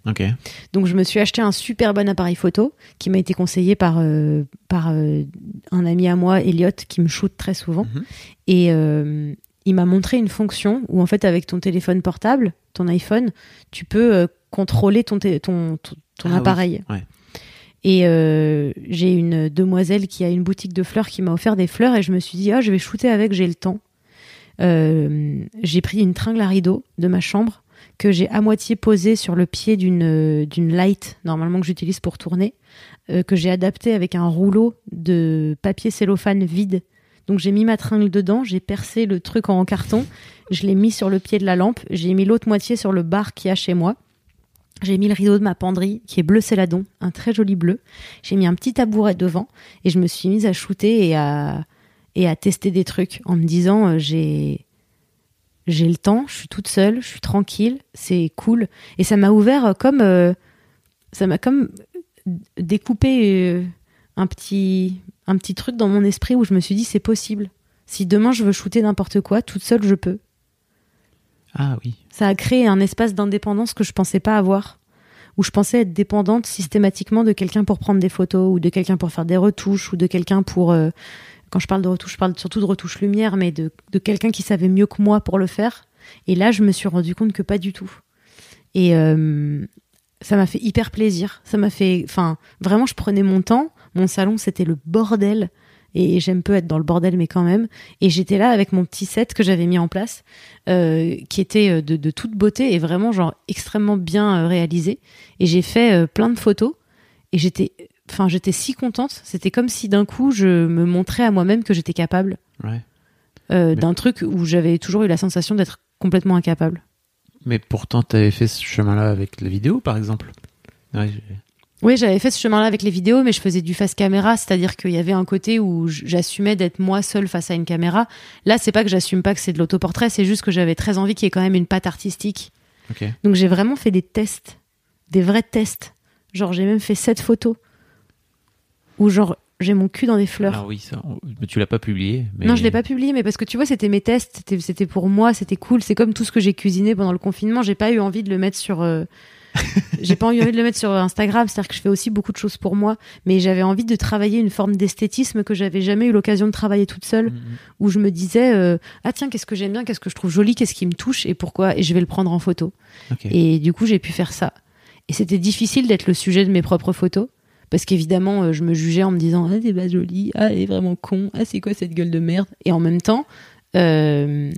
Donc je me suis acheté un super bon appareil photo qui m'a été conseillé par, euh, par euh, un ami à moi, Elliot, qui me shoot très souvent. Mhm. Et euh, il m'a montré une fonction où en fait avec ton téléphone portable, ton iPhone, tu peux contrôler ton, ton, ton, ton Ah oui, appareil. ouais. Et j'ai une demoiselle qui a une boutique de fleurs qui m'a offert des fleurs et je me suis dit, ah, je vais shooter avec, j'ai le temps. Euh, j'ai pris une tringle à rideau de ma chambre que j'ai à moitié posée sur le pied d'une euh, d'une light, normalement que j'utilise pour tourner, euh, que j'ai adapté avec un rouleau de papier cellophane vide. Donc j'ai mis ma tringle dedans, j'ai percé le truc en carton, je l'ai mis sur le pied de la lampe, j'ai mis l'autre moitié sur le bar qu'il y a chez moi. J'ai mis le rideau de ma penderie qui est bleu céladon, un très joli bleu. J'ai mis un petit tabouret devant et je me suis mise à shooter et à, et à tester des trucs en me disant euh, j'ai j'ai le temps, je suis toute seule, je suis tranquille, c'est cool. Et ça m'a ouvert euh, comme euh, ça m'a comme découpé un petit un petit truc dans mon esprit où je me suis dit c'est possible. Si demain je veux shooter n'importe quoi, toute seule je peux. Ah oui. Ça a créé un espace d'indépendance que je pensais pas avoir, où je pensais être dépendante systématiquement de quelqu'un pour prendre des photos, ou de quelqu'un pour faire des retouches, ou de quelqu'un pour... euh, quand je parle de retouches, je parle surtout de retouches lumière, mais de, quelqu'un qui savait mieux que moi pour le faire. Et là, je me suis rendu compte que pas du tout. Et euh, ça m'a fait hyper plaisir. Ça m'a fait... Enfin, vraiment, je prenais mon temps. Mon salon, c'était le bordel. Et j'aime peu être dans le bordel, mais quand même. Et j'étais là avec mon petit set que j'avais mis en place, euh, qui était euh, de, toute beauté et vraiment genre extrêmement bien réalisé. Et j'ai fait plein de photos. Et j'étais, enfin, j'étais si contente. C'était comme si d'un coup je me montrais à moi-même que j'étais capable Ouais. euh, d'un truc où j'avais toujours eu la sensation d'être complètement incapable. Mais pourtant, tu avais fait ce chemin-là avec la vidéo, par exemple. Ouais, Oui, j'avais fait ce chemin-là avec les vidéos, mais je faisais du face caméra, c'est-à-dire qu'il y avait un côté où j'assumais d'être moi seule face à une caméra. Là, c'est pas que j'assume pas que c'est de l'autoportrait, c'est juste que j'avais très envie qu'il y ait quand même une patte artistique. Donc j'ai vraiment fait des tests, des vrais tests. Genre j'ai même fait sept photos où genre j'ai mon cul dans des fleurs. Alors oui, ça, tu l'as pas publié. Mais... Non, je l'ai pas publié, mais parce que tu vois, c'était mes tests, c'était, pour moi, c'était cool. C'est comme tout ce que j'ai cuisiné pendant le confinement. J'ai pas eu envie de le mettre sur. euh, j'ai pas eu envie de le mettre sur Instagram. C'est-à-dire que je fais aussi beaucoup de choses pour moi, mais j'avais envie de travailler une forme d'esthétisme que j'avais jamais eu l'occasion de travailler toute seule, Mhm. où je me disais euh, ah tiens, qu'est-ce que j'aime bien, qu'est-ce que je trouve joli, qu'est-ce qui me touche et pourquoi, et je vais le prendre en photo. Et du coup, j'ai pu faire ça. Et c'était difficile d'être le sujet de mes propres photos. Parce qu'évidemment, euh, je me jugeais en me disant Ah, t'es pas jolie, ah, elle est vraiment con, ah, c'est quoi cette gueule de merde? Et en même temps, euh,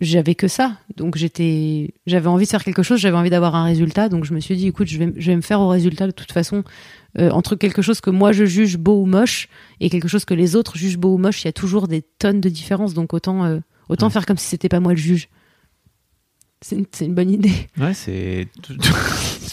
j'avais que ça. Donc j'étais, j'avais envie de faire quelque chose, j'avais envie d'avoir un résultat. Donc je me suis dit Écoute, je vais, je vais me faire au résultat de toute façon. Euh, entre quelque chose que moi je juge beau ou moche et quelque chose que les autres jugent beau ou moche, il y a toujours des tonnes de différences. Donc autant, euh, autant Ouais. faire comme si c'était pas moi le juge. C'est une, bonne idée Ouais, c'est.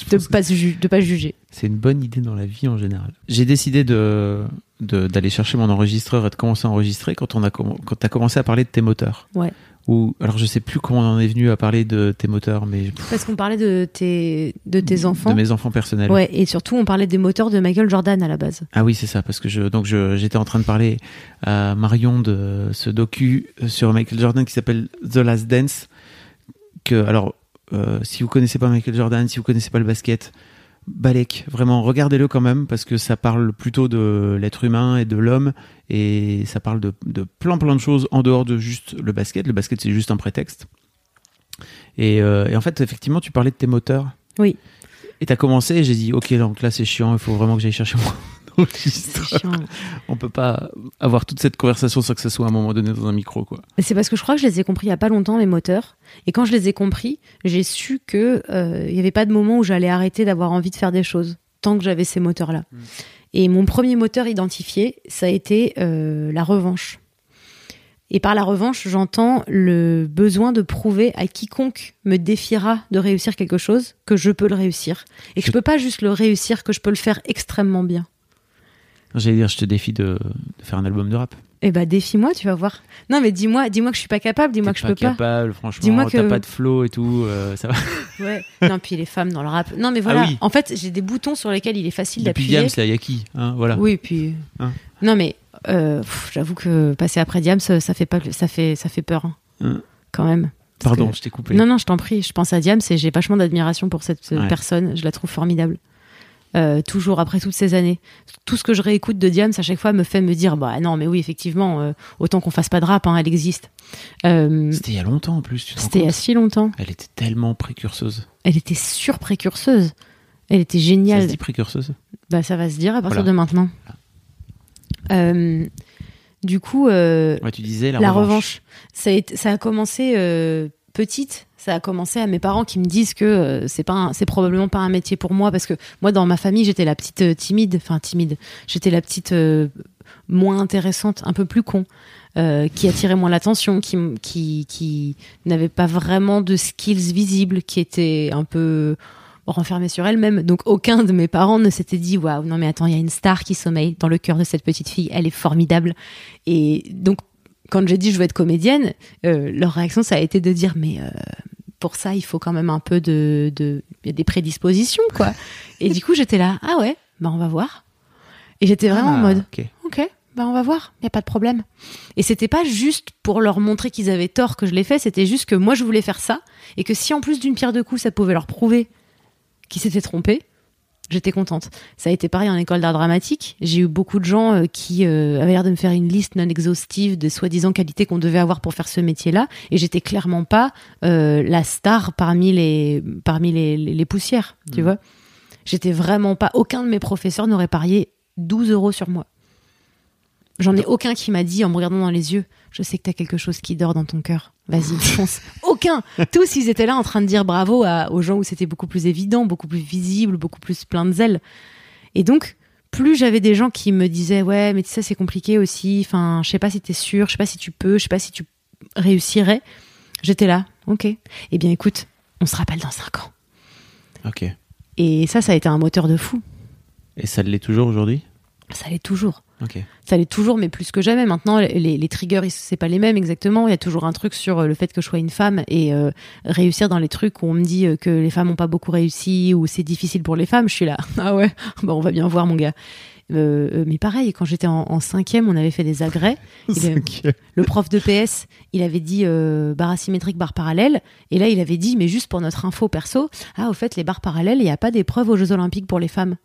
De que pas, se ju- de pas juger. C'est une bonne idée dans la vie en général. J'ai décidé de d'aller chercher mon enregistreur et de commencer à enregistrer quand on a quand as commencé à parler de tes moteurs. Ouais. Ou alors je sais plus comment on en est venu à parler de tes moteurs, mais Parce qu'on parlait de tes, de tes enfants. de mes enfants personnels. Ouais, et surtout, on parlait des moteurs de Michael Jordan à la base. Ah oui, c'est ça, parce que je donc je j'étais en train de parler à Marion de ce docu sur Michael Jordan qui s'appelle The Last Dance. Que alors, euh, si vous connaissez pas Michael Jordan, si vous connaissez pas le basket, Balek, vraiment regardez-le quand même parce que ça parle plutôt de l'être humain et de l'homme et ça parle de, de plein plein de choses en dehors de juste le basket. Le basket c'est juste un prétexte. Et, euh, et en fait, effectivement, tu parlais de tes moteurs. Oui. Et t'as commencé et j'ai dit ok donc là c'est chiant, il faut vraiment que j'aille chercher mon Enregistreur. chiant. On peut pas avoir toute cette conversation sans que ce soit à un moment donné dans un micro quoi. Mais c'est parce que je crois que je les ai compris il y a pas longtemps, les moteurs. Et quand je les ai compris, j'ai su que euh, il y avait pas de moment où j'allais arrêter d'avoir envie de faire des choses tant que j'avais ces moteurs-là. Et mon premier moteur identifié, ça a été euh, la revanche. Et par la revanche, j'entends le besoin de prouver à quiconque me défiera de réussir quelque chose que je peux le réussir. Et que Je- je peux pas juste le réussir, que je peux le faire extrêmement bien. J'allais dire je te défie de, de faire un album de rap. Eh bah défie-moi, tu vas voir. Non mais dis-moi, dis-moi que je suis pas capable, dis-moi que je peux pas pas. capable, franchement. Dis-moi T'as que- pas de flow et tout, euh, ça va. Ouais. non puis les femmes dans le rap. Non mais voilà. Ah oui. En fait, j'ai des boutons sur lesquels il est facile Depuis d'appuyer. Diams là, y a qui hein, Voilà. Oui, puis. Hein. Non mais euh, j'avoue que passer après Diams, ça fait pas, ça fait, ça fait peur, hein, Hein. quand même. Parce Pardon, que- je t'ai coupé. Non non, je t'en prie. Je pense à Diams et j'ai vachement d'admiration pour cette euh, Ouais. personne. Je la trouve formidable. Euh, toujours après toutes ces années, tout ce que je réécoute de Diams à chaque fois me fait me dire bah non mais oui effectivement euh, autant qu'on fasse pas de rap, hein, elle existe. Euh, C'était il y a longtemps en plus, C'était il y a si longtemps. Elle était tellement précurseuse. Elle était surprécurseuse. Elle était Ça géniale. se dit précurseuse Bah, ça va se dire à partir Voilà. de maintenant. Du coup, Ouais, tu disais la, la, revanche. ça, a ça commencé petite. Ça a commencé à mes parents qui me disent que euh, c'est pas, c'est probablement pas un métier pour moi parce que moi dans ma famille j'étais la petite euh, timide, enfin timide. J'étais la petite euh, moins intéressante, un peu plus con, qui attirait moins l'attention, qui, qui, qui n'avait pas vraiment de skills visibles, qui était un peu renfermée sur elle-même. Donc aucun de mes parents ne s'était dit waouh non mais attends il y a une star qui sommeille dans le cœur de cette petite fille, elle est formidable. Et donc quand j'ai dit je veux être comédienne, euh, leur réaction ça a été de dire mais euh, pour ça, il faut quand même un peu de, de il y a des prédispositions, quoi. et du coup, j'étais là, ah ouais, bah on va voir. Et j'étais vraiment en Ah, mode, ok. ok, bah on va voir, il y a pas de problème. Et c'était pas juste pour leur montrer qu'ils avaient tort que je l'ai fait, c'était juste que moi je voulais faire ça et que si en plus d'une pierre deux coups, ça pouvait leur prouver qu'ils s'étaient trompés, j'étais contente. Ça a été pareil en école d'art dramatique. J'ai eu beaucoup de gens euh, qui euh, avaient l'air de me faire une liste non exhaustive de soi-disant qualités qu'on devait avoir pour faire ce métier-là, et j'étais clairement pas euh, la star parmi les parmi les, les- les poussières, tu vois. J'étais vraiment pas. Aucun de mes professeurs n'aurait parié 12 euros sur moi. J'en ai aucun qui m'a dit en me regardant dans les yeux, je sais que t'as quelque chose qui dort dans ton cœur. Vas-y, fonce. aucun. Tous, ils étaient là en train de dire bravo à- aux gens où c'était beaucoup plus évident, beaucoup plus visible, beaucoup plus plein de zèle. Et donc, plus j'avais des gens qui me disaient, ouais, mais tu sais, c'est compliqué aussi. Enfin, je sais pas si t'es sûr, je sais pas si tu peux, je sais pas si tu réussirais. J'étais là, ok. Eh bien, écoute, on se rappelle dans cinq ans. Ok. Et ça, ça a été un moteur de fou. Et ça l'est toujours aujourd'hui? Ça l'est toujours. Ça l'est toujours, mais plus que jamais. Maintenant, les, les triggers, c'est pas les mêmes exactement. Il y a toujours un truc sur euh, le fait que je sois une femme et euh, réussir dans les trucs où on me dit euh, que les femmes n'ont pas beaucoup réussi ou c'est difficile pour les femmes. Je suis là, ah ouais, bah on va bien voir, mon gars. Euh, mais pareil, quand j'étais en, en cinquième, on avait fait des agrès. Le prof de PS, il avait dit euh, barre asymétrique, barre parallèle. Et là, il avait dit, mais juste pour notre info perso, ah, au fait, les barres parallèles, il n'y a pas d'épreuve aux Jeux Olympiques pour les femmes.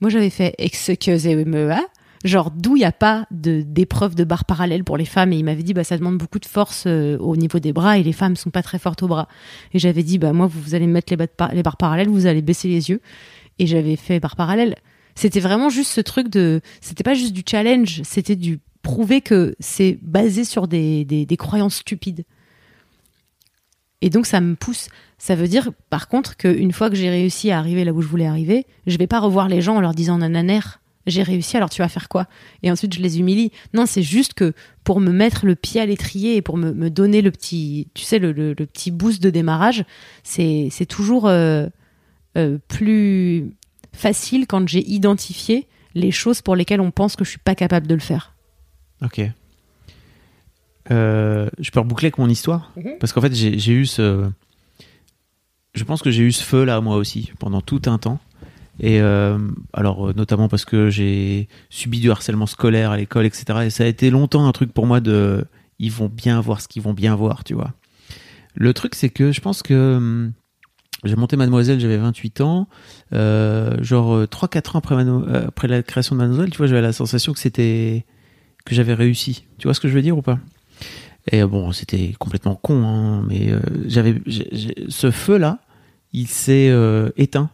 Moi, j'avais fait excusez-moi. Genre, d'où il n'y a pas de- d'épreuve de, barres parallèles pour les femmes? Et il m'avait dit, bah, ça demande beaucoup de force euh, au niveau des bras et les femmes sont pas très fortes aux bras. Et j'avais dit, bah, moi, vous, vous allez me mettre les, barres les barres parallèles, vous allez baisser les yeux. Et j'avais fait barres parallèles. C'était vraiment juste ce truc de. C'était pas juste du challenge, c'était du prouver que c'est basé sur des, des, des croyances stupides. Et donc ça me pousse. Ça veut dire, par contre, qu'une fois que j'ai réussi à arriver là où je voulais arriver, je vais pas revoir les gens en leur disant nananère, j'ai réussi, alors tu vas faire quoi? Et ensuite je les humilie. Non, c'est juste que pour me mettre le pied à l'étrier et pour me, me donner le petit, tu sais, le, le- le petit boost de démarrage, c'est c'est toujours euh, euh, plus facile quand j'ai identifié les choses pour lesquelles on pense que je suis pas capable de le faire. Ok. Euh, je peux reboucler avec mon histoire? Mhm. Parce qu'en fait, j'ai j'ai eu ce. Je pense que j'ai eu ce feu là, moi aussi, pendant tout un temps. Et euh, alors, euh, notamment parce que j'ai subi du harcèlement scolaire à l'école, etc. Et ça a été longtemps un truc pour moi de. Ils vont bien voir ce qu'ils vont bien voir, tu vois. Le truc, c'est que je pense que. hum, J'ai monté Mademoiselle, j'avais 28 ans. Euh, genre euh, 3-4 ans après, la création de Mademoiselle, tu vois, j'avais la sensation que c'était que j'avais réussi. Tu vois ce que je veux dire ou pas? Et bon, c'était complètement con, hein, mais j'avais ce feu là, il s'est éteint.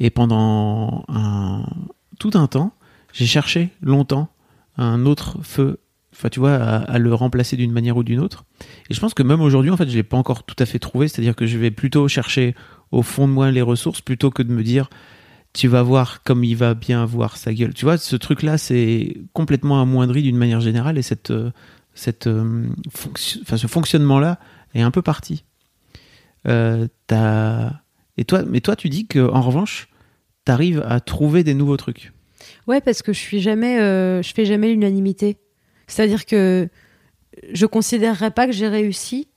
Et pendant tout un temps, j'ai cherché longtemps un autre feu, enfin tu vois, à, le remplacer d'une manière ou d'une autre. Et je pense que même aujourd'hui, en fait, je l'ai pas encore tout à fait trouvé. C'est-à-dire que je vais plutôt chercher au fond de moi les ressources plutôt que de me dire tu vas voir comme il va bien voir sa gueule. Tu vois, ce truc-là, c'est complètement amoindri d'une manière générale et cette, cette, euh, enfin, ce fonctionnement-là est un peu parti. Euh, et toi, mais toi, tu dis que en revanche, tu arrives à trouver des nouveaux trucs. Ouais, parce que je suis jamais, euh, je fais jamais l'unanimité. C'est-à-dire que je considérerais pas que j'ai réussi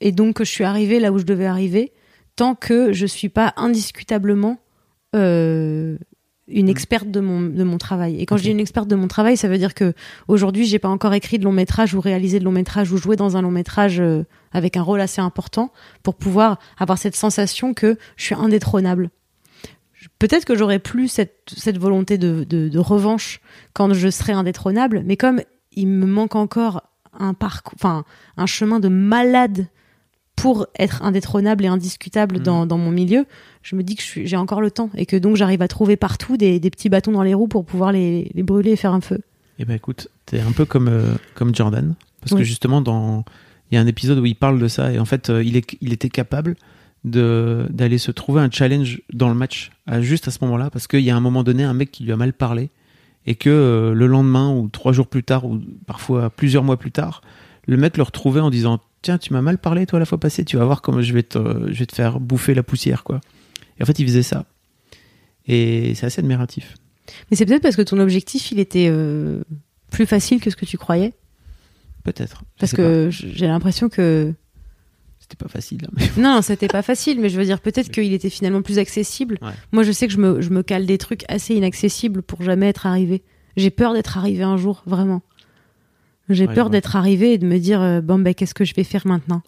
et donc que je suis arrivée là où je devais arriver tant que je suis pas indiscutablement euh, une experte de mon, de mon travail. Et quand Ok. je dis une experte de mon travail, ça veut dire que aujourd'hui, j'ai pas encore écrit de long métrage ou réalisé de long métrage ou joué dans un long métrage euh, avec un rôle assez important pour pouvoir avoir cette sensation que je suis indétrônable. Peut-être que j'aurais plus cette, cette volonté de, de, de revanche quand je serai indétrônable, mais comme il me manque encore un parcours, enfin un chemin de malade pour être indétrônable et indiscutable dans, dans mon milieu, je me dis que j'ai encore le temps et que donc j'arrive à trouver partout des, des petits bâtons dans les roues pour pouvoir les, les brûler et faire un feu. Eh ben écoute, t'es un peu comme, euh, comme Jordan. Parce que justement, dans... il y a un épisode où il parle de ça. Et en fait, euh, il, est... il était capable. D'aller se trouver un challenge dans le match, à- juste à ce moment-là. Parce qu'il y a un moment donné, un mec qui lui a mal parlé. Et que euh, le lendemain, ou trois jours plus tard, ou parfois plusieurs mois plus tard, le mec le retrouvait en disant Tiens, tu m'as mal parlé, toi, la fois passée. Tu vas voir comment je vais te, je vais te faire bouffer la poussière, quoi. Et en fait, il faisait ça. Et c'est assez admiratif. Mais c'est peut-être parce que ton objectif, il était euh, plus facile que ce que tu croyais? Peut-être. Parce que j'ai l'impression que C'était pas facile. hein, mais- Non, c'était pas facile, mais je veux dire, peut-être qu'il était finalement plus accessible. Ouais. Moi, je sais que je me, je me cale des trucs assez inaccessibles pour jamais être arrivé. J'ai peur d'être arrivé un jour, vraiment. J'ai Ouais, peur d'être arrivé et de me dire, euh, bon, ben, qu'est-ce que je vais faire maintenant?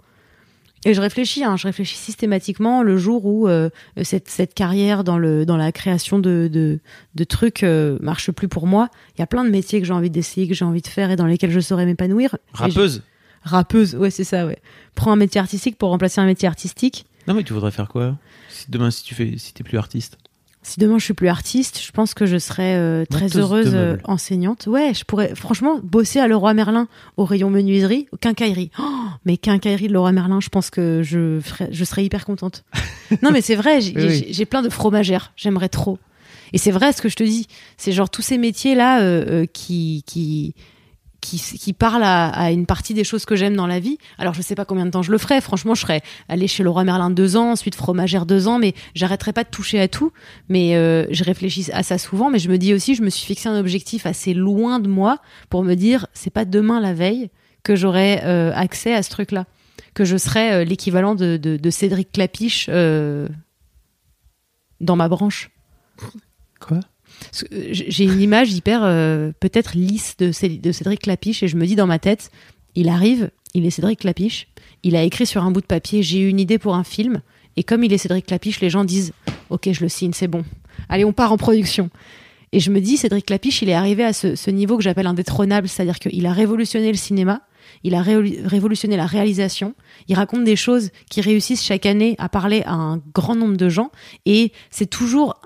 Et je réfléchis, hein, je réfléchis systématiquement le jour où euh, cette, cette carrière dans, le, dans la création de, de, de trucs euh, marche plus pour moi. Il y a plein de métiers que j'ai envie d'essayer, que j'ai envie de faire et dans lesquels je saurais m'épanouir. Rappeuse Rappeuse, ouais, c'est ça, ouais. Prends un métier artistique pour remplacer un métier artistique. Non, mais tu voudrais faire quoi si Demain, si tu fais, si t'es plus artiste? Si demain je suis plus artiste, je pense que je serais euh, très heureuse euh, enseignante. Ouais, je pourrais franchement bosser à Leroy Merlin au rayon menuiserie, au quincaillerie. Oh, mais quincaillerie de Leroy Merlin, je pense que je ferais, je serais hyper contente. non, mais c'est vrai, j'ai Oui, plein de fromagères, j'aimerais trop. Et c'est vrai ce que je te dis, c'est genre tous ces métiers là euh, qui qui qui, parlent à, une partie des choses que j'aime dans la vie. Alors je sais pas combien de temps je le ferai. Franchement, je serais allée chez Leroy Merlin deux ans, ensuite fromagère deux ans, mais j'arrêterai pas de toucher à tout. Mais euh, je réfléchis à ça souvent, mais je me dis aussi, je me suis fixé un objectif assez loin de moi pour me dire, c'est pas demain la veille que j'aurai euh, accès à ce truc-là, que je serai euh, l'équivalent de, de, Cédric Clapiche dans ma branche. Quoi? J'ai une image hyper euh, peut-être lisse de, Cé- de Cédric Clapiche et je me dis dans ma tête, il arrive, il est Cédric Clapiche, il a écrit sur un bout de papier, j'ai eu une idée pour un film et comme il est Cédric Clapiche, les gens disent, ok, je le signe, c'est bon. Allez, on part en production. Et je me dis, Cédric Clapiche, il est arrivé à ce, niveau que j'appelle indétrônable, c'est-à-dire qu'il a révolutionné le cinéma, il a révolu- révolutionné la réalisation, il raconte des choses qui réussissent chaque année à parler à un grand nombre de gens, et c'est toujours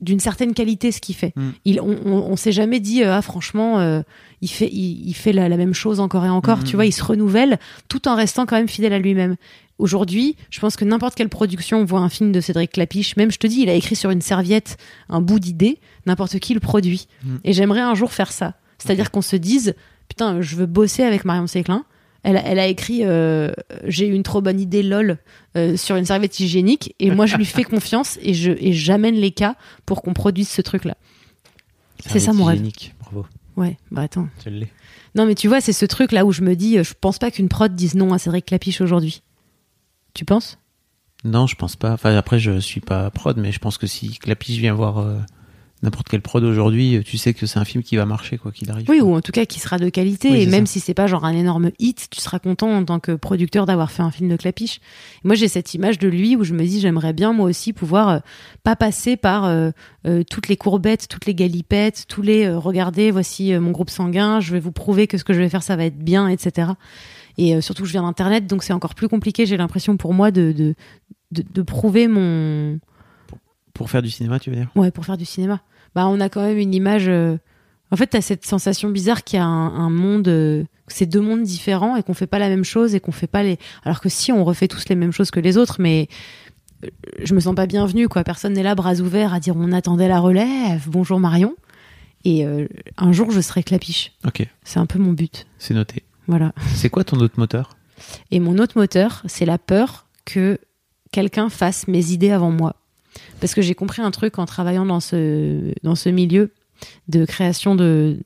d'une certaine qualité ce qu'il fait. Mm. Il, on, on, on s'est jamais dit, euh, ah franchement, euh, il fait, il, il fait la, la même chose encore et encore, tu vois, il se renouvelle tout en restant quand même fidèle à lui-même. Aujourd'hui, je pense que n'importe quelle production voit un film de Cédric Clapiche, même je te dis, il a écrit sur une serviette un bout d'idée, n'importe qui le produit. Mm. Et j'aimerais un jour faire ça. C'est-à-dire qu'on se dise, putain, je veux bosser avec Marion Séclin. Elle, a- elle a écrit euh, J'ai eu une trop bonne idée, lol, euh, sur une serviette hygiénique. Et moi, je lui fais confiance et je et j'amène les cas pour qu'on produise ce truc-là. C'est ça, mon rêve. hygiénique. Bravo, Ouais, bah attends. tu l'es. Non, mais tu vois, c'est ce truc-là où je me dis, euh, je pense pas qu'une prod dise non à Cédric Clapiche aujourd'hui. Tu penses? Non, je pense pas. Enfin, après, je suis pas prod, mais je pense que si Clapiche vient voir euh, n'importe quelle prod aujourd'hui, euh, tu sais que c'est un film qui va marcher, quoi qu'il arrive. Oui, ou en tout cas qui sera de qualité. Oui, et même ça. si c'est pas genre un énorme hit, tu seras content en tant que producteur d'avoir fait un film de Clapiche. Moi, j'ai cette image de lui où je me dis, j'aimerais bien moi aussi pouvoir euh, pas passer par euh, euh, toutes les courbettes, toutes les galipettes, tous les regardez, voici mon groupe sanguin, je vais vous prouver que ce que je vais faire, ça va être bien, etc. Et surtout, je viens d'internet, donc c'est encore plus compliqué. J'ai l'impression pour moi de, de de, de prouver mon Pour faire du cinéma, tu veux dire? Ouais, pour faire du cinéma. Bah, on a quand même une image. euh, En fait, t'as cette sensation bizarre qu'il y a un, un monde, euh, que c'est deux mondes différents et qu'on fait pas la même chose et qu'on fait pas les. Alors que si on refait tous les mêmes choses que les autres, mais euh, je me sens pas bienvenue, quoi. Personne n'est là, bras ouverts, à dire on attendait la relève. Bonjour Marion. Et euh, un jour, je serai clapiche. Ok, C'est un peu mon but. c'est noté. Voilà. C'est quoi ton autre moteur? Et mon autre moteur, c'est la peur que quelqu'un fasse mes idées avant moi. Parce que j'ai compris un truc en travaillant dans ce, dans ce milieu de création de,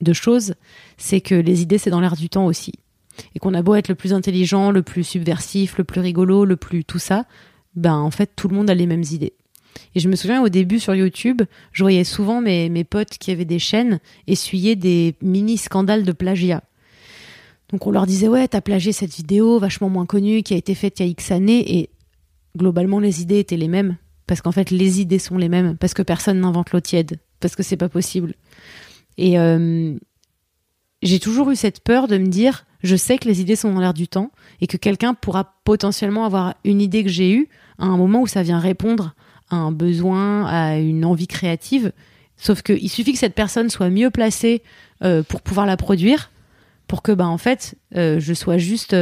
de choses, c'est que les idées, c'est dans l'air du temps aussi. Et qu'on a beau être le plus intelligent, le plus subversif, le plus rigolo, le plus tout ça, ben en fait, tout le monde a les mêmes idées. Et je me souviens au début sur YouTube, je voyais souvent mes, mes potes qui avaient des chaînes essuyer des mini scandales de plagiat. Donc on leur disait ouais t'as plagié cette vidéo vachement moins connue qui a été faite il y a X années et globalement les idées étaient les mêmes parce qu'en fait les idées sont les mêmes. Parce que personne n'invente l'eau tiède. Parce que c'est pas possible. Et euh, j'ai toujours eu cette peur de me dire je sais que les idées sont dans l'air du temps et que quelqu'un pourra potentiellement avoir une idée que j'ai eue à un moment où ça vient répondre à un besoin à une envie créative. Sauf qu'il suffit que cette personne soit mieux placée euh, pour pouvoir la produire pour que bah en fait euh, je sois juste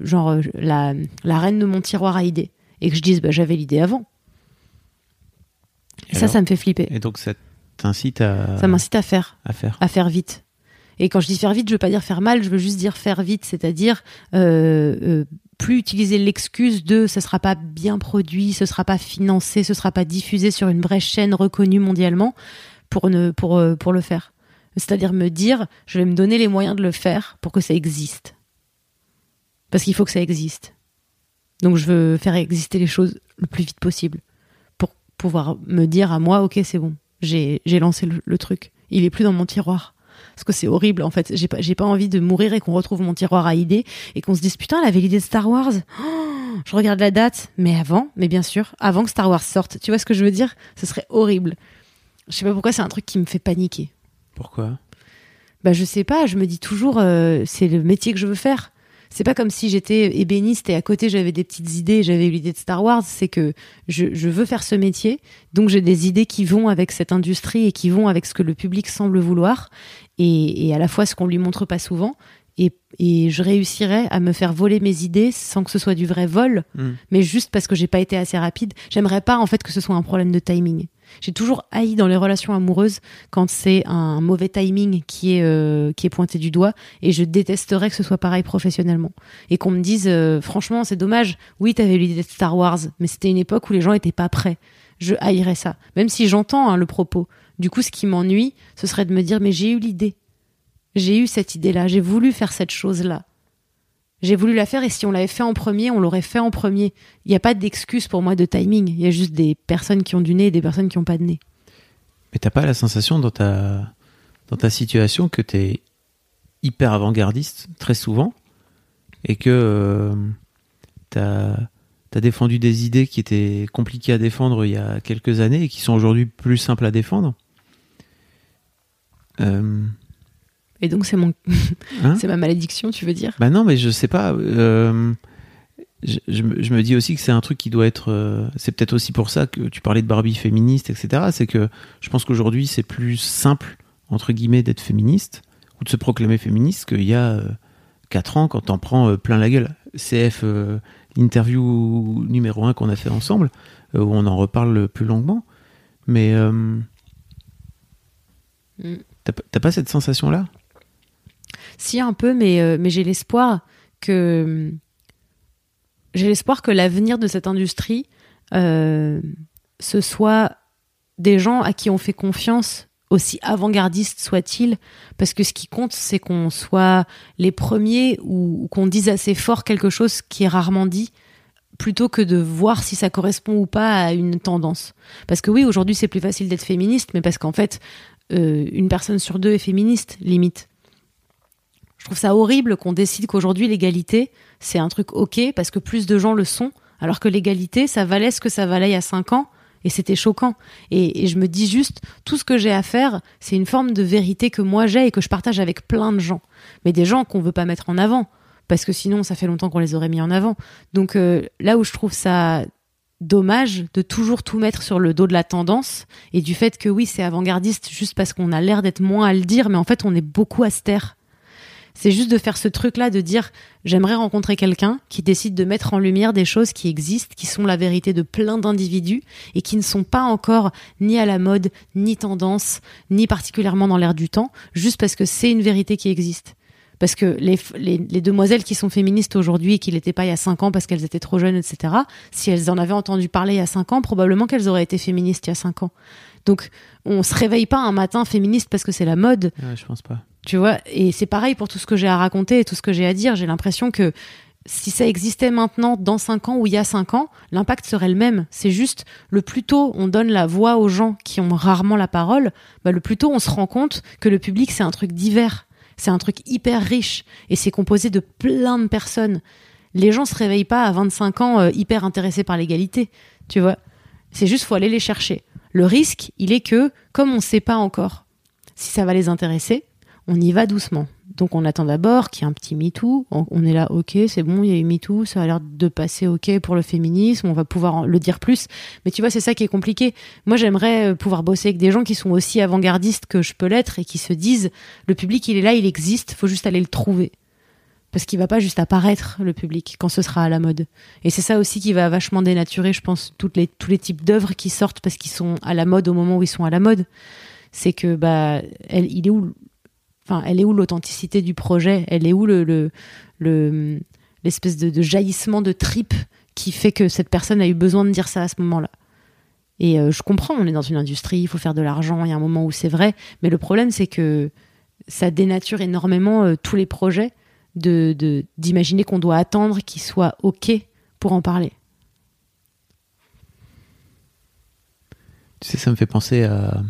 genre la reine de mon tiroir à idées et que je dise bah j'avais l'idée avant. Et Et ça alors ça me fait flipper. Et donc, ça t'incite à, ça m'incite à faire. À faire. à faire vite. Et quand je dis faire vite je veux pas dire faire mal je veux juste dire faire vite c'est-à-dire euh, euh, plus utiliser l'excuse de ce sera pas bien produit ce sera pas financé ce sera pas diffusé sur une vraie chaîne reconnue mondialement pour ne pour euh, pour le faire. C'est-à-dire me dire je vais me donner les moyens de le faire pour que ça existe. Parce qu'il faut que ça existe. Donc je veux faire exister les choses le plus vite possible pour pouvoir me dire à moi, ok, c'est bon, j'ai lancé le, truc. Il est plus dans mon tiroir. Parce que c'est horrible, en fait. J'ai pas, pas envie de mourir et qu'on retrouve mon tiroir à idées et qu'on se dise, putain, elle avait l'idée de Star Wars. Oh, je regarde la date. Mais avant, mais bien sûr, avant que Star Wars sorte. Tu vois ce que je veux dire? Ce serait horrible. Je sais pas pourquoi c'est un truc qui me fait paniquer. Pourquoi? Bah, je sais pas. Je me dis toujours, euh, c'est le métier que je veux faire c'est pas comme si j'étais ébéniste et à côté j'avais des petites idées, j'avais eu l'idée de Star Wars. C'est que je, veux faire ce métier, donc j'ai des idées qui vont avec cette industrie et qui vont avec ce que le public semble vouloir, et, à la fois ce qu'on lui montre pas souvent. Et, je réussirais à me faire voler mes idées sans que ce soit du vrai vol, hmm. mais juste parce que j'ai pas été assez rapide. J'aimerais pas en fait que ce soit un problème de timing. J'ai toujours haï dans les relations amoureuses quand c'est un mauvais timing qui est, euh, qui est pointé du doigt et je détesterais que ce soit pareil professionnellement. Et qu'on me dise, euh, franchement, c'est dommage, oui, t'avais l'idée de Star Wars, mais c'était une époque où les gens étaient pas prêts. Je haïrais ça. Même si j'entends hein, le propos. Du coup, ce qui m'ennuie, ce serait de me dire, mais j'ai eu l'idée. J'ai eu cette idée-là, j'ai voulu faire cette chose-là. J'ai voulu la faire et si on l'avait fait en premier, on l'aurait fait en premier. Il n'y a pas d'excuse pour moi de timing. Il y a juste des personnes qui ont du nez et des personnes qui n'ont pas de nez. Mais t'as pas la sensation dans ta, dans ta situation que tu es hyper avant-gardiste très souvent et que euh, tu as, défendu des idées qui étaient compliquées à défendre il y a quelques années et qui sont aujourd'hui plus simples à défendre? Euh, et donc c'est mon, hein c'est ma malédiction, tu veux dire? Bah non, mais je sais pas. Euh, je, me dis aussi que c'est un truc qui doit être. Euh, c'est peut-être aussi pour ça que tu parlais de Barbie féministe, etc. C'est que je pense qu'aujourd'hui c'est plus simple entre guillemets d'être féministe ou de se proclamer féministe qu'il y a 4 euh, ans quand t'en prends plein la gueule. CF, l'interview numéro 1 qu'on a fait ensemble, où on en reparle plus longuement. Mais mm. t'as pas cette sensation là si un peu, mais, euh, mais j'ai l'espoir que j'ai l'espoir que l'avenir de cette industrie euh, ce soit des gens à qui on fait confiance aussi avant-gardistes soient-ils, parce que ce qui compte, c'est qu'on soit les premiers ou, qu'on dise assez fort quelque chose qui est rarement dit, plutôt que de voir si ça correspond ou pas à une tendance. Parce que oui, aujourd'hui, c'est plus facile d'être féministe, mais parce qu'en fait, euh, une personne sur deux est féministe, limite. Trouve ça horrible qu'on décide qu'aujourd'hui l'égalité, c'est un truc ok parce que plus de gens le sont, alors que l'égalité, ça valait ce que ça valait il y a cinq ans. Et c'était choquant. Et, je me dis juste, tout ce que j'ai à faire, c'est une forme de vérité que moi j'ai et que je partage avec plein de gens. Mais des gens qu'on veut pas mettre en avant. Parce que sinon, ça fait longtemps qu'on les aurait mis en avant. Donc euh, là où je trouve ça dommage de toujours tout mettre sur le dos de la tendance et du fait que oui, c'est avant-gardiste juste parce qu'on a l'air d'être moins à le dire, mais en fait, on est beaucoup à se taire. C'est juste de faire ce truc-là, de dire j'aimerais rencontrer quelqu'un qui décide de mettre en lumière des choses qui existent, qui sont la vérité de plein d'individus et qui ne sont pas encore ni à la mode, ni tendance, ni particulièrement dans l'air du temps, juste parce que c'est une vérité qui existe. Parce que les, les, demoiselles qui sont féministes aujourd'hui et qui l'étaient pas il y a 5 ans parce qu'elles étaient trop jeunes, etc., si elles en avaient entendu parler il y a 5 ans, probablement qu'elles auraient été féministes il y a 5 ans. Donc, on se réveille pas un matin féministe parce que c'est la mode. Ouais, je pense pas. Tu vois, et c'est pareil pour tout ce que j'ai à raconter et tout ce que j'ai à dire. J'ai l'impression que si ça existait maintenant dans 5 ans ou il y a 5 ans, l'impact serait le même. C'est juste le plus tôt on donne la voix aux gens qui ont rarement la parole, bah le plus tôt on se rend compte que le public c'est un truc divers, c'est un truc hyper riche et c'est composé de plein de personnes. Les gens se réveillent pas à 25 ans euh, hyper intéressés par l'égalité, tu vois? C'est juste faut aller les chercher. Le risque, il est que comme on ne sait pas encore si ça va les intéresser, on y va doucement. Donc on attend d'abord qu'il y ait un petit MeToo. On, est là, ok, c'est bon, il y a eu MeToo, ça a l'air de passer ok pour le féminisme, on va pouvoir le dire plus. Mais tu vois, c'est ça qui est compliqué. Moi, j'aimerais euh, pouvoir bosser avec des gens qui sont aussi avant-gardistes que je peux l'être et qui se disent, le public, il est là, il existe, faut juste aller le trouver. Parce qu'il va pas juste apparaître, le public, quand ce sera à la mode. Et c'est ça aussi qui va vachement dénaturer, je pense, les, tous les types d'œuvres qui sortent parce qu'ils sont à la mode au moment où ils sont à la mode. C'est que, bah, il est où elle est où l'authenticité du projet? Elle est où le, l'espèce de, jaillissement de trip qui fait que cette personne a eu besoin de dire ça à ce moment-là? Et euh, je comprends, on est dans une industrie, il faut faire de l'argent, il y a un moment où c'est vrai, mais le problème c'est que ça dénature énormément euh, tous les projets de d'imaginer qu'on doit attendre qu'il soit ok pour en parler. Tu sais, ça me fait penser à.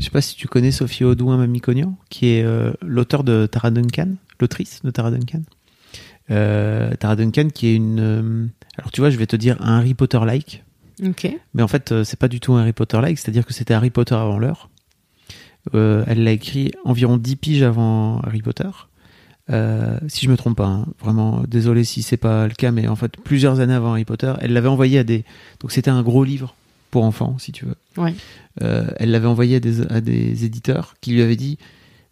Je sais pas si tu connais Sophie Audouin Mamicognan, qui est euh, l'auteur de Tara Duncan, l'autrice de Tara Duncan. Euh, Tara Duncan, qui est une. euh, Alors, tu vois, je vais te dire un Harry Potter-like, Ok. mais en fait, euh, c'est pas du tout un Harry Potter-like, c'est-à-dire que c'était Harry Potter avant l'heure. Euh, elle l'a écrit environ 10 piges avant Harry Potter. Euh, si je me trompe pas, hein. vraiment désolé si c'est pas le cas, mais en fait plusieurs années avant Harry Potter, elle l'avait envoyé à des. Donc c'était un gros livre pour enfants, si tu veux. Ouais. Euh, elle l'avait envoyé à des, à des éditeurs qui lui avaient dit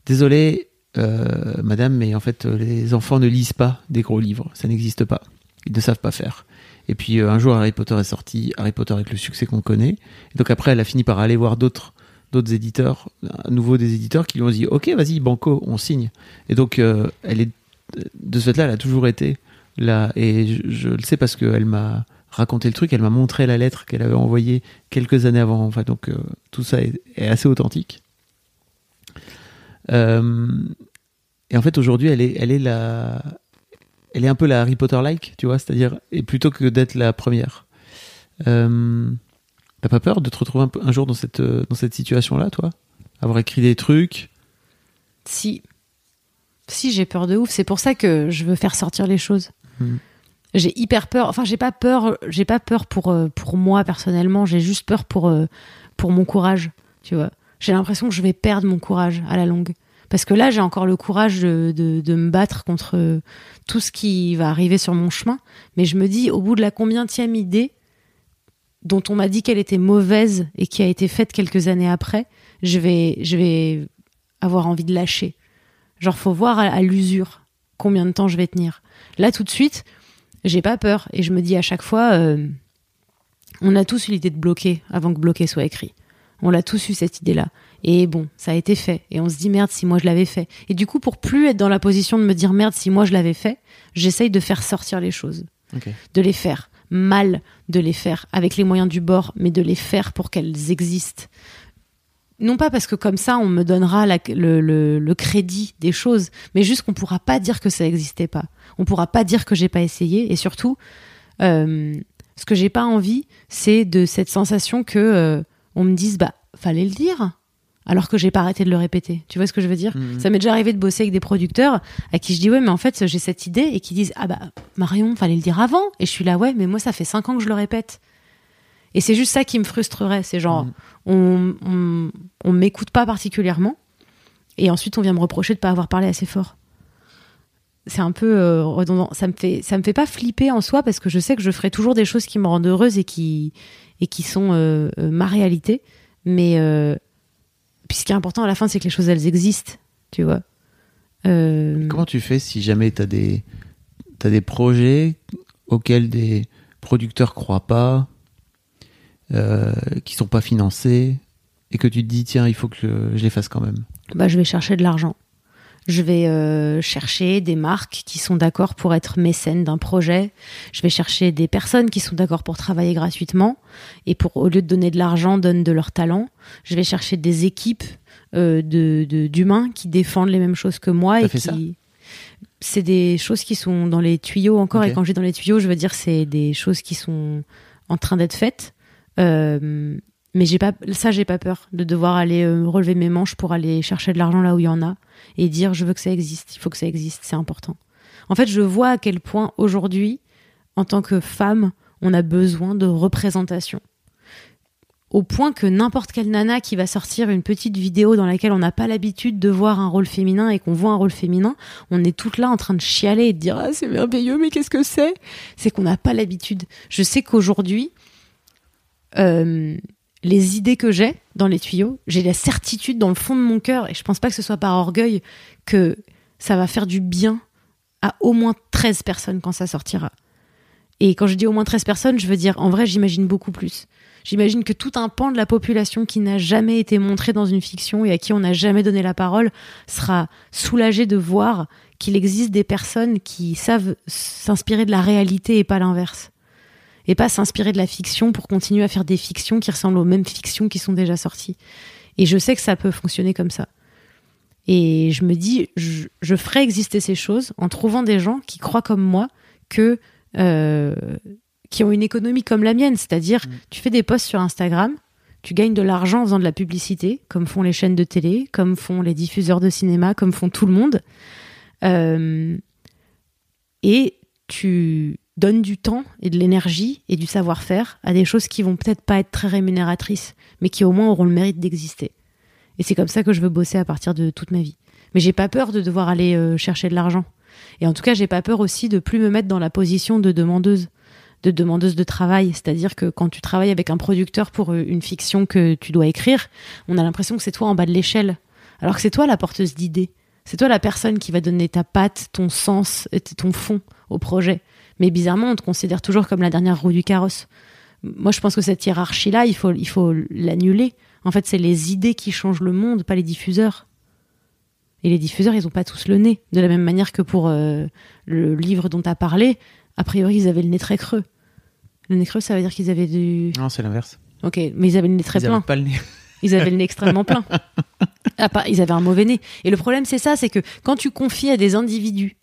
Désolé, euh, madame, mais en fait, euh, les enfants ne lisent pas des gros livres, ça n'existe pas. Ils ne savent pas faire. Et puis euh, un jour, Harry Potter est sorti, Harry Potter avec le succès qu'on connaît. Et donc après, elle a fini par aller voir d'autres d'autres éditeurs, à nouveau des éditeurs qui lui ont dit Ok, vas-y, Banco, on signe. Et donc, elle est de ce fait-là, elle a toujours été là. Et je, je le sais parce qu'elle m'a raconté le truc, elle m'a montré la lettre qu'elle avait envoyée quelques années avant. Enfin, donc euh, tout ça est, est assez authentique. Euh, et en fait, aujourd'hui, elle est, elle est la, elle est un peu la Harry Potter-like, tu vois, c'est-à-dire, et plutôt que d'être la première. Euh, T'as pas peur de te retrouver un, jour dans cette, dans cette situation-là, toi? Avoir écrit des trucs? Si. Si, j'ai peur de ouf. C'est pour ça que je veux faire sortir les choses. Mhm. J'ai hyper peur. Enfin, j'ai pas peur. J'ai pas peur pour euh, pour moi personnellement. J'ai juste peur pour euh, pour mon courage. Tu vois. J'ai l'impression que je vais perdre mon courage à la longue. Parce que là, j'ai encore le courage de, de, de me battre contre euh, tout ce qui va arriver sur mon chemin. Mais je me dis, au bout de la combientième idée dont on m'a dit qu'elle était mauvaise et qui a été faite quelques années après, je vais, je vais avoir envie de lâcher. Genre, faut voir à, à l'usure combien de temps je vais tenir. Là, tout de suite, j'ai pas peur et je me dis à chaque fois, euh, on a tous eu l'idée de bloquer avant que bloquer soit écrit. On l'a tous eu cette idée-là. Et bon, ça a été fait. Et on se dit merde si moi je l'avais fait. Et du coup, pour plus être dans la position de me dire merde si moi je l'avais fait, j'essaye de faire sortir les choses de les faire mal de les faire avec les moyens du bord mais de les faire pour qu'elles existent non pas parce que comme ça on me donnera la- le, le- le crédit des choses mais juste qu'on pourra pas dire que ça n'existait pas on pourra pas dire que j'ai pas essayé. Et surtout euh, ce que j'ai pas envie c'est de cette sensation que euh, on me dise bah fallait le dire alors que j'ai pas arrêté de le répéter. Tu vois ce que je veux dire? Mhm. ça m'est déjà arrivé de bosser avec des producteurs à qui je dis ouais mais en fait j'ai cette idée et qui disent ah bah Marion fallait le dire avant. Et je suis là ouais mais moi ça fait cinq ans que je le répète. Et c'est juste ça qui me frustrerait. C'est genre Mhm. on on, on m'écoute pas particulièrement et ensuite on vient me reprocher de pas avoir parlé assez fort c'est un peu euh, redondant. Ça me fait ça me fait pas flipper en soi parce que je sais que je ferai toujours des choses qui me rendent heureuse et qui et qui sont euh, euh, ma réalité. Mais euh, puis ce qui est important à la fin c'est que les choses elles existent tu vois. Comment tu fais si jamais tu as des, t'as des projets auxquels des producteurs croient pas, qui sont pas financés, et que tu te dis, tiens, il faut que je les fasse quand même? Bah, je vais chercher de l'argent. Je vais euh, chercher des marques qui sont d'accord pour être mécènes d'un projet. Je vais chercher des personnes qui sont d'accord pour travailler gratuitement et pour, au lieu de donner de l'argent, donnent de leur talent. Je vais chercher des équipes euh, de de- d'humains qui défendent les mêmes choses que moi et fait qui. ça? C'est des choses qui sont dans les tuyaux encore. Et quand je dis dans les tuyaux, je veux dire c'est des choses qui sont en train d'être faites. Euh, mais j'ai pas ça j'ai pas peur de devoir aller euh, relever mes manches pour aller chercher de l'argent là où il y en a et dire je veux que ça existe il faut que ça existe c'est important. En fait je vois à quel point aujourd'hui en tant que femme on a besoin de représentation. Au point que n'importe quelle nana qui va sortir une petite vidéo dans laquelle on n'a pas l'habitude de voir un rôle féminin et qu'on voit un rôle féminin, on est toutes là en train de chialer et de dire ah c'est merveilleux mais qu'est-ce que c'est? C'est qu'on n'a pas l'habitude. Je sais qu'aujourd'hui euh, les idées que j'ai dans les tuyaux, j'ai la certitude dans le fond de mon cœur, et je pense pas que ce soit par orgueil, que ça va faire du bien à au moins 13 personnes quand ça sortira. Et quand je dis au moins 13 personnes, je veux dire, en vrai, j'imagine beaucoup plus. J'imagine que tout un pan de la population qui n'a jamais été montré dans une fiction et à qui on n'a jamais donné la parole sera soulagé de voir qu'il existe des personnes qui savent s'inspirer de la réalité et pas l'inverse et pas s'inspirer de la fiction pour continuer à faire des fictions qui ressemblent aux mêmes fictions qui sont déjà sorties. Et je sais que ça peut fonctionner comme ça. Et je me dis, je, je ferai exister ces choses en trouvant des gens qui croient comme moi que euh, qui ont une économie comme la mienne, c'est-à-dire Mm. tu fais des posts sur Instagram, tu gagnes de l'argent en faisant de la publicité, comme font les chaînes de télé, comme font les diffuseurs de cinéma, comme font tout le monde, Euh, et tu donnes du temps et de l'énergie et du savoir-faire à des choses qui vont peut-être pas être très rémunératrices, mais qui au moins auront le mérite d'exister. Et c'est comme ça que je veux bosser à partir de toute ma vie. Mais j'ai pas peur de devoir aller euh, chercher de l'argent. Et en tout cas, j'ai pas peur aussi de plus me mettre dans la position de demandeuse, de demandeuse de travail. C'est-à-dire que quand tu travailles avec un producteur pour euh, une fiction que tu dois écrire, on a l'impression que c'est toi en bas de l'échelle. Alors que c'est toi la porteuse d'idées. C'est toi la personne qui va donner ta patte, ton sens et ton fond au projet. Mais bizarrement, on te considère toujours comme la dernière roue du carrosse. Moi, je pense que cette hiérarchie-là, il faut, il faut l'annuler. En fait, c'est les idées qui changent le monde, pas les diffuseurs. Et les diffuseurs, ils ont pas tous le nez. De la même manière que pour euh, le livre dont tu as parlé, a priori, ils avaient le nez très creux. Le nez creux, ça veut dire qu'ils avaient du. Non, c'est l'inverse. Ok, mais ils avaient le nez très Ils plein. avaient pas le nez. Ils avaient le nez extrêmement plein. Ah, pas- ils avaient un mauvais nez. Et le problème, c'est ça, c'est que quand tu confies à des individus,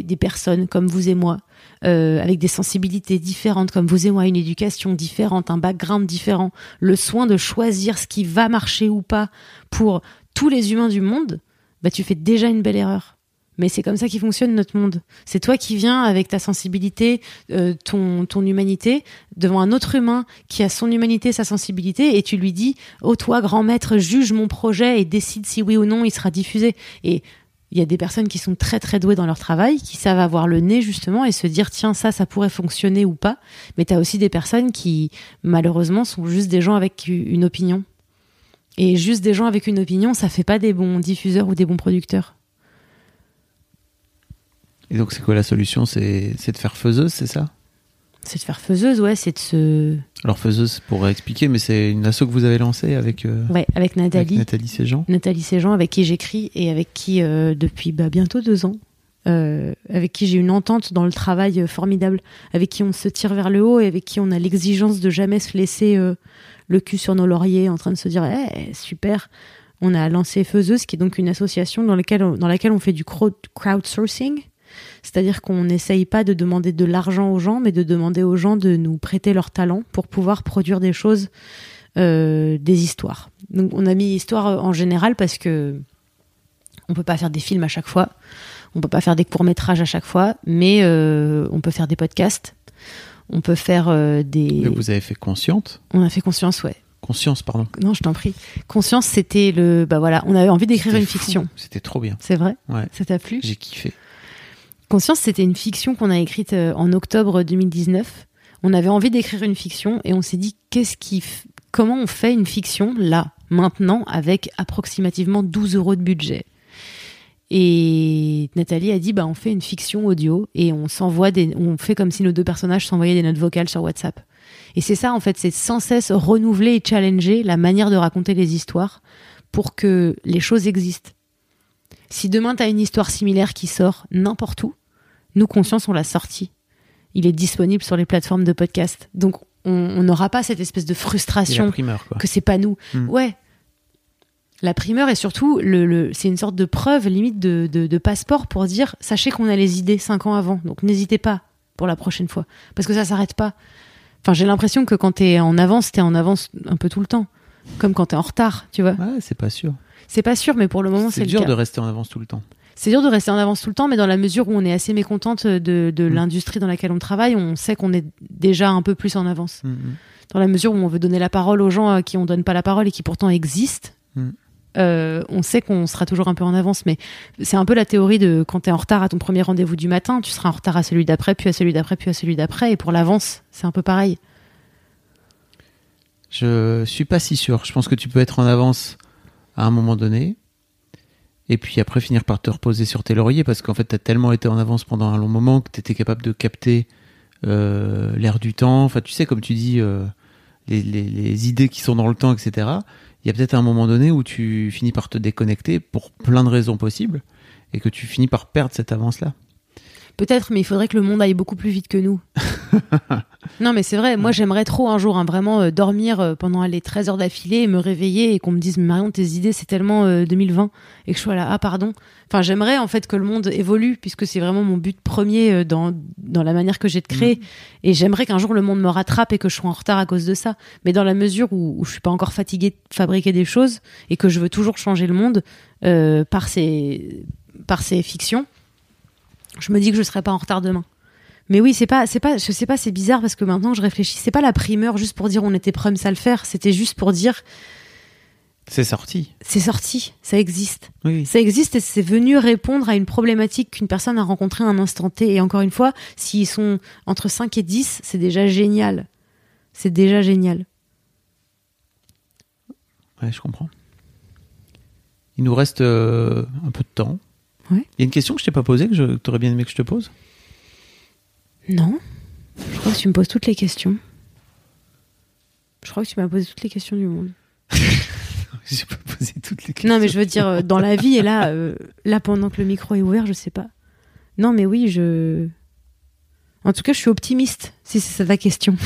des, personnes comme vous et moi, euh, avec des sensibilités différentes comme vous et moi, une éducation différente, un background différent, le soin de choisir ce qui va marcher ou pas pour tous les humains du monde, bah tu fais déjà une belle erreur. Mais c'est comme ça qui fonctionne notre monde. C'est toi qui viens avec ta sensibilité, euh, ton, ton humanité, devant un autre humain qui a son humanité, sa sensibilité, et tu lui dis Oh, toi, grand maître, juge mon projet et décide si oui ou non il sera diffusé. Et il y a des personnes qui sont très très douées dans leur travail, qui savent avoir le nez justement et se dire Tiens, ça, ça pourrait fonctionner ou pas. Mais tu as aussi des personnes qui, malheureusement, sont juste des gens avec une opinion. Et juste des gens avec une opinion, ça fait pas des bons diffuseurs ou des bons producteurs. Et donc, c'est quoi la solution? C'est c'est de faire faiseuse, c'est ça? C'est de faire faiseuse, ouais, c'est de se. Alors, faiseuse, pour expliquer, mais c'est une asso que vous avez lancée avec, euh, Ouais, avec avec Nathalie. Nathalie Séjean. Nathalie Séjean, avec qui j'écris et avec qui, euh, depuis bah, bientôt deux ans, euh, avec qui j'ai une entente dans le travail formidable, avec qui on se tire vers le haut et avec qui on a l'exigence de jamais se laisser le cul sur nos lauriers en train de se dire Eh, super. On a lancé Faiseuse, qui est donc une association dans laquelle on, dans laquelle on fait du crowd- crowdsourcing. C'est-à-dire qu'on n'essaye pas de demander de l'argent aux gens, mais de demander aux gens de nous prêter leur talent pour pouvoir produire des choses, euh, des histoires. Donc on a mis histoire euh, en général parce que on peut pas faire des films à chaque fois, on peut pas faire des courts métrages à chaque fois, mais euh, on peut faire des podcasts, on peut faire euh, des. Vous avez fait Consciente On a fait conscience, ouais. Conscience, pardon. Non, je t'en prie. Conscience, c'était le. Bah voilà, on avait envie d'écrire une fiction. C'était trop bien. C'est vrai? Ouais, Ça t'a plu? J'ai kiffé. Conscience, c'était une fiction qu'on a écrite euh, en octobre 2019. On avait envie d'écrire une fiction et on s'est dit qu'est-ce qui, comment on fait une fiction là, maintenant, avec approximativement 12 euros de budget? Et Nathalie a dit bah on fait une fiction audio et on s'envoie des, on fait comme si nos deux personnages s'envoyaient des notes vocales sur WhatsApp. Et c'est ça en fait, c'est sans cesse renouveler et challenger la manière de raconter les histoires pour que les choses existent. Si demain tu as une histoire similaire qui sort n'importe où, nous, Conscience, on l'a sorti. Il est disponible sur les plateformes de podcast. Donc, on n'aura pas cette espèce de frustration primeur, que c'est pas nous. Hmm. Ouais. La primeur et surtout, le, le- c'est une sorte de preuve, limite de, de- de passeport pour dire sachez qu'on a les idées cinq ans avant. Donc, n'hésitez pas pour la prochaine fois. Parce que ça s'arrête pas. Enfin, j'ai l'impression que quand t'es en avance, t'es en avance un peu tout le temps. Comme quand t'es en retard, tu vois. Ouais, c'est pas sûr. C'est pas sûr, mais pour le moment, c'est C'est le dur cas. de rester en avance tout le temps. C'est dur de rester en avance tout le temps, mais dans la mesure où on est assez mécontente de, de Mm. l'industrie dans laquelle on travaille, on sait qu'on est déjà un peu plus en avance. Mhm. Dans la mesure où on veut donner la parole aux gens à qui on donne pas la parole et qui pourtant existent, Mm. euh, on sait qu'on sera toujours un peu en avance. Mais c'est un peu la théorie de quand tu es en retard à ton premier rendez-vous du matin, tu seras en retard à celui d'après, puis à celui d'après, puis à celui d'après. Et pour l'avance, c'est un peu pareil. Je suis pas si sûr. Je pense que tu peux être en avance à un moment donné. Et puis après finir par te reposer sur tes lauriers parce qu'en fait tu as tellement été en avance pendant un long moment que tu étais capable de capter euh, l'air du temps. Enfin tu sais comme tu dis euh, les, idées qui sont dans le temps etc. Il y a peut-être un moment donné où tu finis par te déconnecter pour plein de raisons possibles et que tu finis par perdre cette avance là. Peut-être, mais il faudrait que le monde aille beaucoup plus vite que nous. non, mais c'est vrai. Moi, j'aimerais trop un jour, hein, vraiment euh, dormir euh, pendant les 13 heures d'affilée et me réveiller et qu'on me dise, Marion, tes idées, c'est tellement 2020 et que je sois là, ah, pardon. Enfin, j'aimerais en fait que le monde évolue puisque c'est vraiment mon but premier dans, dans la manière que j'ai de créer. Et j'aimerais qu'un jour le monde me rattrape et que je sois en retard à cause de ça. Mais dans la mesure où, où je suis pas encore fatiguée de fabriquer des choses et que je veux toujours changer le monde par ces par ces fictions, je me dis que je serai pas en retard demain. Mais oui, c'est pas, c'est pas, je sais pas, c'est bizarre parce que maintenant je réfléchis, c'est pas la primeur juste pour dire on était prêts à le faire, c'était juste pour dire. C'est sorti. C'est sorti, ça existe. Oui. Ça existe et c'est venu répondre à une problématique qu'une personne a rencontrée à un instant T. Et encore une fois, s'ils sont entre 5 et 10, c'est déjà génial. C'est déjà génial. Ouais, je comprends. Il nous reste euh, un peu de temps. Ouais. Il y a une question que je t'ai pas posée, que tu aurais bien aimé que je te pose? Non. Je crois que tu me poses toutes les questions. Je crois que tu m'as posé toutes les questions du monde. J'ai pas posé toutes les questions. Non, mais je veux dire, euh, dans la vie, et là, euh, là, pendant que le micro est ouvert, je sais pas. Non, mais oui, je. En tout cas, je suis optimiste, si c'est ça ta question.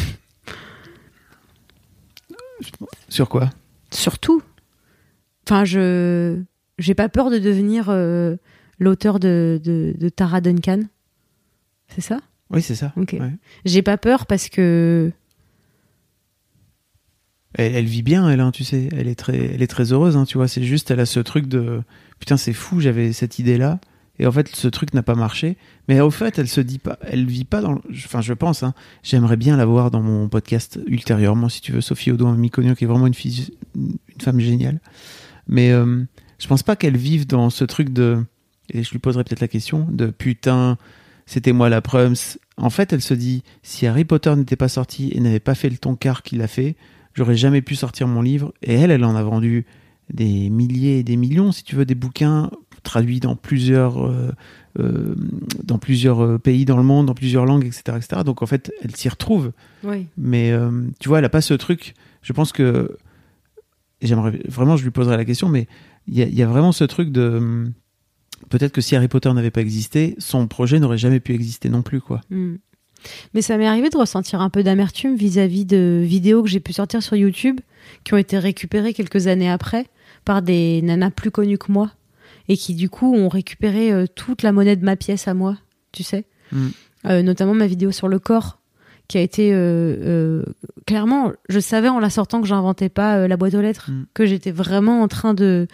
Sur quoi? Surtout. Enfin, je. J'ai pas peur de devenir euh, l'auteur de, de, de Tara Duncan. C'est ça? Oui, c'est ça. Ok. Ouais. J'ai pas peur parce que. Elle, elle vit bien, elle, hein, tu sais. Elle est très, elle est très heureuse, hein, tu vois. C'est juste, elle a ce truc de putain, c'est fou, j'avais cette idée-là. Et en fait, ce truc n'a pas marché. Mais au fait, elle se dit pas, elle vit pas dans. Enfin, je pense. Hein, J'aimerais bien la voir dans mon podcast ultérieurement, si tu veux. Sophie Audouin Micogno, qui est vraiment une fille, une femme géniale. Mais euh, je pense pas qu'elle vive dans ce truc de. Et je lui poserai peut-être la question de putain, c'était moi la Prums. En fait, elle se dit si Harry Potter n'était pas sorti et n'avait pas fait le ton quart qu'il a fait, j'aurais jamais pu sortir mon livre. Et elle, elle en a vendu des milliers et des millions, si tu veux, des bouquins traduits dans plusieurs, euh, euh, dans plusieurs euh, pays dans le monde, dans plusieurs langues, etc. etc. Donc en fait, elle s'y retrouve. Oui. Mais euh, tu vois, elle a pas ce truc. Je pense que. J'aimerais vraiment, je lui poserai la question, mais il y, a- il y a vraiment ce truc de. Peut-être que si Harry Potter n'avait pas existé, son projet n'aurait jamais pu exister non plus, quoi. Hmm. Mais ça m'est arrivé de ressentir un peu d'amertume vis-à-vis de vidéos que j'ai pu sortir sur YouTube, qui ont été récupérées quelques années après par des nanas plus connues que moi, et qui du coup ont récupéré euh, toute la monnaie de ma pièce à moi, tu sais. Mm. Euh, notamment ma vidéo sur le corps, qui a été euh, clairement, je savais en la sortant que j'inventais pas la boîte aux lettres, Mm. que j'étais vraiment en train de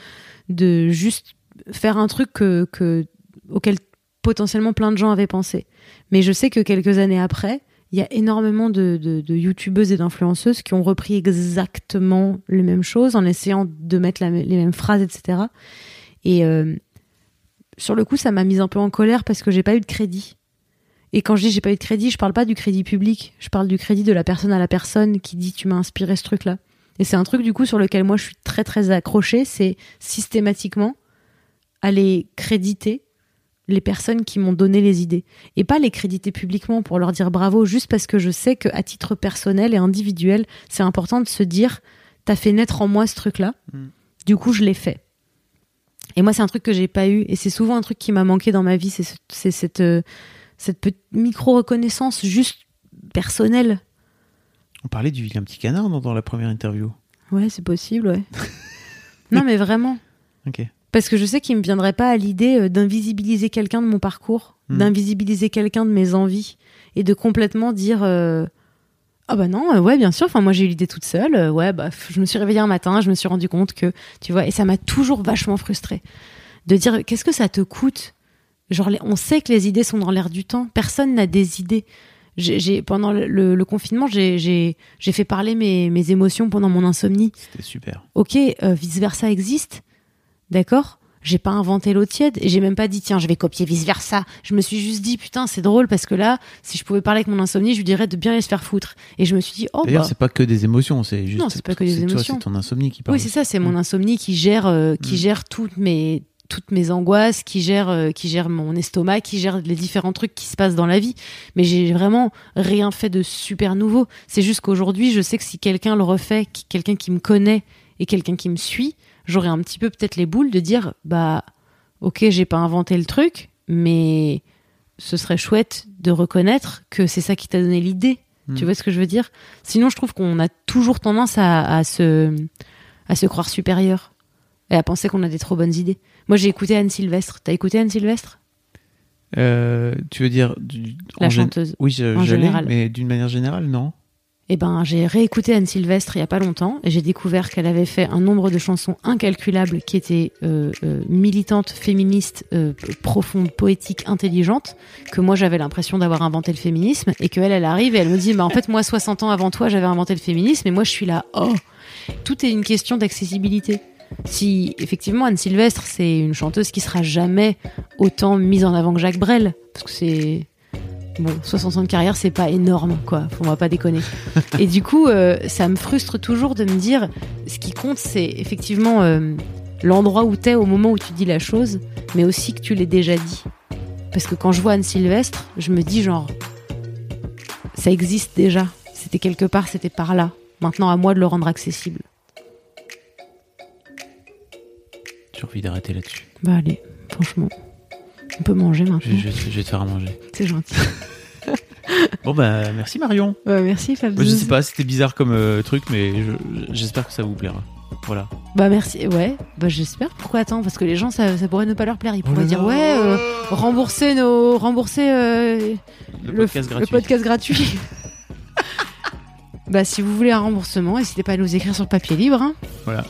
de juste faire un truc que, que auquel potentiellement plein de gens avaient pensé. Mais je sais que quelques années après, il y a énormément de, de, youtubeuses et d'influenceuses qui ont repris exactement les mêmes choses en essayant de mettre les mêmes phrases, etc. Et euh, sur le coup, ça m'a mise un peu en colère parce que j'ai pas eu de crédit. Et quand je dis j'ai pas eu de crédit, je parle pas du crédit public, je parle du crédit de la personne à la personne qui dit tu m'as inspiré ce truc-là. Et c'est un truc du coup sur lequel moi je suis très très accrochée, c'est systématiquement aller créditer les personnes qui m'ont donné les idées. Et pas les créditer publiquement pour leur dire bravo juste parce que je sais que à titre personnel et individuel c'est important de se dire t'as fait naître en moi ce truc là Mm. du coup je l'ai fait. Et moi c'est un truc que j'ai pas eu. Et c'est souvent un truc qui m'a manqué dans ma vie c'est ce- cette euh, cette petite micro reconnaissance juste personnelle. On parlait du vilain petit canard dans, dans la première interview. ouais c'est possible ouais. Non mais vraiment. Ok. Parce que je sais qu'il me viendrait pas à l'idée euh, d'invisibiliser quelqu'un de mon parcours, Hmm. d'invisibiliser quelqu'un de mes envies et de complètement dire euh, ah bah non euh, ouais bien sûr enfin moi j'ai eu l'idée toute seule euh, ouais bah je me suis réveillée un matin je me suis rendu compte que tu vois et ça m'a toujours vachement frustrée de dire qu'est-ce que ça te coûte? Genre on sait que les idées sont dans l'air du temps personne n'a des idées j'ai pendant le, confinement j'ai fait parler mes, mes émotions pendant mon insomnie C'était super. ok, vice versa existe, d'accord? J'ai pas inventé l'eau tiède et j'ai même pas dit tiens je vais copier vice versa. Je me suis juste dit putain c'est drôle parce que là si je pouvais parler avec mon insomnie je lui dirais de bien aller se faire foutre. Et je me suis dit oh D'ailleurs, bah c'est pas que des émotions, c'est juste. Non, c'est pas que des émotions. C'est ton insomnie qui parle. oui c'est ça c'est mon Mm. insomnie qui gère euh, qui Mm. gère toutes mes toutes mes angoisses, qui gère euh, qui gère mon estomac, qui gère les différents trucs qui se passent dans la vie. Mais j'ai vraiment rien fait de super nouveau. C'est juste qu'aujourd'hui je sais que si quelqu'un le refait, quelqu'un qui me connaît et quelqu'un qui me suit, j'aurais un petit peu peut-être les boules de dire bah ok j'ai pas inventé le truc mais ce serait chouette de reconnaître que c'est ça qui t'a donné l'idée. Hmm. Tu vois ce que je veux dire? Sinon, je trouve qu'on a toujours tendance à, à se, à se croire supérieur et à penser qu'on a des trop bonnes idées. Moi, j'ai écouté Anne Sylvestre. T'as écouté Anne Sylvestre? Euh, tu veux dire du, La gén- chanteuse. Oui, je, en je l'ai, général. mais d'une manière générale, non? Eh ben, j'ai réécouté Anne Sylvestre il y a pas longtemps et j'ai découvert qu'elle avait fait un nombre de chansons incalculables qui étaient euh, euh, militantes, féministes, euh, profondes, poétiques, intelligentes, que moi j'avais l'impression d'avoir inventé le féminisme et qu'elle, elle arrive et elle me dit, bah en fait moi 60 ans avant toi j'avais inventé le féminisme et moi je suis là, oh, tout est une question d'accessibilité. Si effectivement Anne Sylvestre c'est une chanteuse qui sera jamais autant mise en avant que Jacques Brel, parce que c'est Bon, 60 ans de carrière, c'est pas énorme, quoi. On va pas déconner. Et du coup, euh, ça me frustre toujours de me dire, ce qui compte, c'est effectivement euh, l'endroit où t'es au moment où tu dis la chose, mais aussi que tu l'aies déjà dit. Parce que quand je vois Anne Sylvestre, je me dis genre, ça existe déjà. C'était quelque part, c'était par là. Maintenant, à moi de le rendre accessible. J'ai envie d'arrêter là-dessus. Bah allez, franchement, on peut manger maintenant. je- je vais te faire à manger. C'est gentil. Bon, bah, merci Marion. Ouais, merci Fab. Moi, je sais pas, c'était bizarre comme euh, truc, mais je- j'espère que ça vous plaira. Voilà. Bah merci, ouais, bah j'espère. Pourquoi attends? Parce que les gens, ça, ça pourrait ne pas leur plaire. Ils Oh pourraient là dire ouais, euh, rembourser nos, rembourser euh, Le podcast le gratuit. podcast gratuit. bah si vous voulez un remboursement, n'hésitez pas à nous écrire sur le papier libre, hein, Voilà.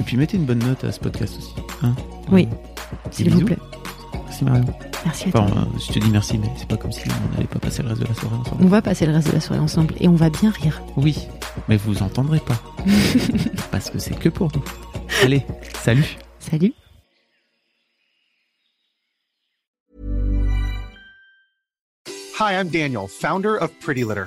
Et puis mettez une bonne note à ce podcast aussi. Hein Oui. S'il vous plaît. Merci Marion. Merci à toi. Enfin, euh, je te dis merci, mais c'est pas comme si on n'allait pas passer le reste de la soirée ensemble. On va passer le reste de la soirée ensemble et on va bien rire. Oui, mais vous entendrez pas. Parce que c'est que pour nous. Allez, salut Salut. Hi, I'm Daniel, founder of Pretty Litter.